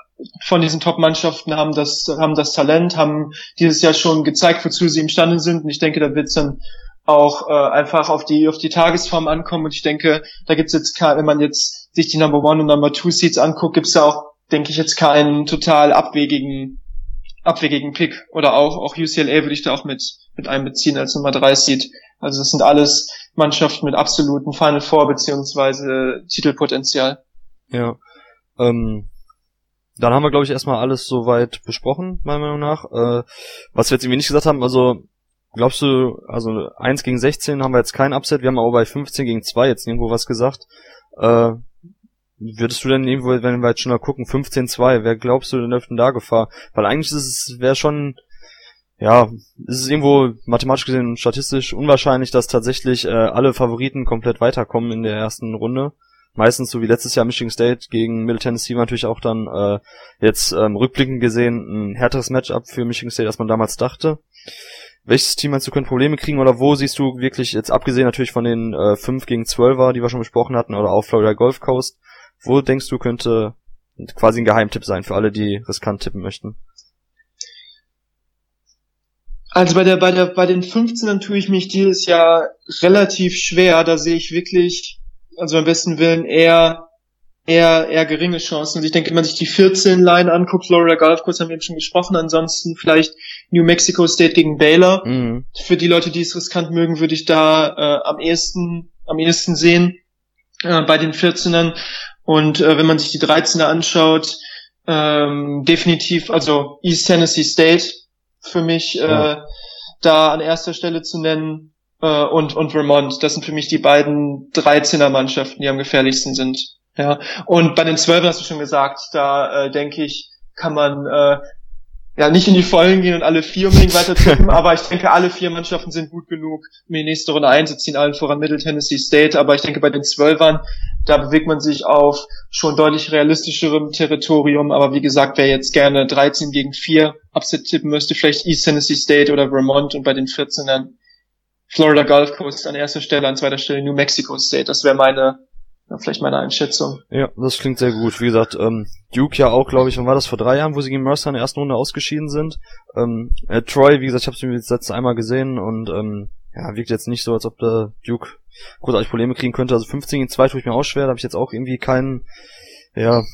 von diesen Top-Mannschaften haben das, haben das Talent, haben dieses Jahr schon gezeigt, wozu sie imstande sind. Und ich denke, da wird es dann auch äh, einfach auf die auf die Tagesform ankommen und ich denke, da gibt's jetzt wenn man jetzt sich die Number One und Number Two Seeds anguckt, gibt's da auch, denke ich, jetzt keinen total abwegigen abwegigen Pick oder auch auch UCLA würde ich da auch mit mit einbeziehen als Nummer drei Seed. Also das sind alles Mannschaften mit absoluten Final Four beziehungsweise Titelpotenzial. Ja. Ähm, dann haben wir, glaube ich, erstmal alles soweit besprochen, meiner Meinung nach. Äh, was wir jetzt irgendwie nicht gesagt haben, also Glaubst du, also 1 gegen 16 haben wir jetzt kein Upset, wir haben aber bei 15 gegen 2 jetzt irgendwo was gesagt. Äh, würdest du denn irgendwo, wenn wir jetzt schon mal gucken, 15-2, wer glaubst du denn dürften da Gefahr? Weil eigentlich ist es, wäre schon, ja, ist es irgendwo mathematisch gesehen statistisch unwahrscheinlich, dass tatsächlich äh, alle Favoriten komplett weiterkommen in der ersten Runde. Meistens so wie letztes Jahr Michigan State gegen Middle Tennessee war natürlich auch dann äh, jetzt ähm, rückblickend gesehen ein härteres Matchup für Michigan State, als man damals dachte. Welches Team meinst du können Probleme kriegen oder wo siehst du wirklich, jetzt abgesehen natürlich von den äh, 5 gegen 12er, die wir schon besprochen hatten, oder auch Florida Gulf Coast, wo denkst du könnte quasi ein Geheimtipp sein für alle, die riskant tippen möchten? Also bei der, bei der, bei den 15ern tue ich mich dieses Jahr relativ schwer. Da sehe ich wirklich, also am besten Willen eher eher, eher geringe Chancen. Und ich denke, wenn man sich die 14 Line anguckt, Florida Gulf Coast haben wir eben schon gesprochen, ansonsten vielleicht New Mexico State gegen Baylor. Mhm. Für die Leute, die es riskant mögen, würde ich da äh, am ehesten, am ehesten sehen äh, bei den 14ern. Und äh, wenn man sich die 13er anschaut, ähm, definitiv, also East Tennessee State für mich ja. äh, da an erster Stelle zu nennen äh, und, und Vermont. Das sind für mich die beiden 13er Mannschaften, die am gefährlichsten sind. Ja, und bei den Zwölfen hast du schon gesagt, da äh, denke ich, kann man äh, ja nicht in die Vollen gehen und alle vier unbedingt weiter tippen, aber ich denke, alle vier Mannschaften sind gut genug, um in die nächste Runde einzuziehen, allen voran Middle Tennessee State, aber ich denke, bei den Zwölfern, da bewegt man sich auf schon deutlich realistischerem Territorium, aber wie gesagt, wer jetzt gerne 13 gegen 4 Upset tippen müsste, vielleicht East Tennessee State oder Vermont. Und bei den 14ern Florida Gulf Coast an erster Stelle, an zweiter Stelle New Mexico State. Das wäre meine, ja, vielleicht meine Einschätzung. Ja, das klingt sehr gut. Wie gesagt, ähm, Duke ja auch, glaube ich, wann war das vor drei Jahren, wo sie gegen Mercer in der ersten Runde ausgeschieden sind. Ähm, äh, Troy, wie gesagt, ich habe es mir jetzt letzte einmal gesehen und ähm, ja, wirkt jetzt nicht so, als ob der Duke großartig Probleme kriegen könnte. Also 15 gegen 2 tue ich mir auch schwer, da habe ich jetzt auch irgendwie keinen, ja,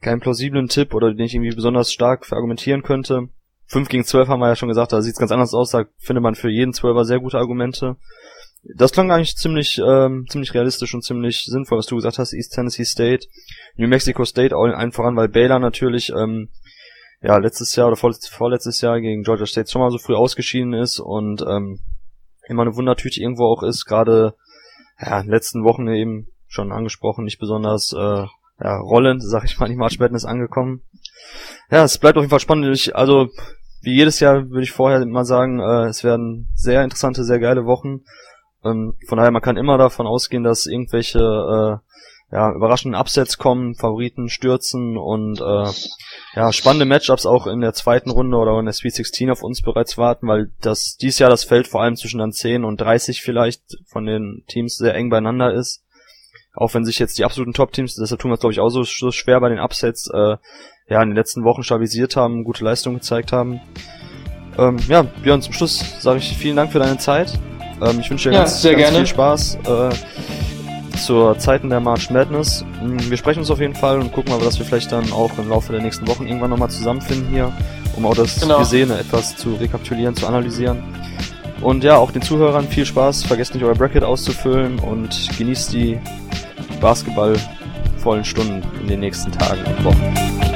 keinen plausiblen Tipp oder den ich irgendwie besonders stark verargumentieren könnte. 5 gegen 12 haben wir ja schon gesagt, da sieht es ganz anders aus, da findet man für jeden Zwölfer sehr gute Argumente. Das klang eigentlich ziemlich, ähm, ziemlich realistisch und ziemlich sinnvoll, was du gesagt hast, East Tennessee State, New Mexico State, allen voran, weil Baylor natürlich, ähm, ja, letztes Jahr oder vorletztes Jahr gegen Georgia State schon mal so früh ausgeschieden ist und ähm, immer eine Wundertüte irgendwo auch ist, gerade ja, in den letzten Wochen eben schon angesprochen, nicht besonders äh, ja, rollend, sag ich mal, die March Madness angekommen. Ja, es bleibt auf jeden Fall spannend. Ich, also, wie jedes Jahr würde ich vorher mal sagen, äh, es werden sehr interessante, sehr geile Wochen. Ähm, von daher, man kann immer davon ausgehen, dass irgendwelche äh, ja, überraschenden Upsets kommen, Favoriten stürzen und äh, ja, spannende Matchups auch in der zweiten Runde oder in der Sweet 16 auf uns bereits warten, weil das dies Jahr das Feld vor allem zwischen dann 10 und 30 vielleicht von den Teams sehr eng beieinander ist. Auch wenn sich jetzt die absoluten Top-Teams, deshalb tun wir es glaube ich auch so, so schwer bei den Upsets, äh, ja, in den letzten Wochen stabilisiert haben, gute Leistung gezeigt haben. Ähm, ja, Björn, zum Schluss sage ich vielen Dank für deine Zeit. Ähm, ich wünsche dir ja, ganz, ganz viel Spaß. Äh, zur Zeiten der March Madness. Mm, wir sprechen uns auf jeden Fall und gucken mal, dass wir vielleicht dann auch im Laufe der nächsten Wochen irgendwann nochmal zusammenfinden hier, um auch das genau. Gesehene etwas zu rekapitulieren, zu analysieren. Und ja, auch den Zuhörern viel Spaß. Vergesst nicht euer Bracket auszufüllen und genießt die basketballvollen Stunden in den nächsten Tagen und Wochen.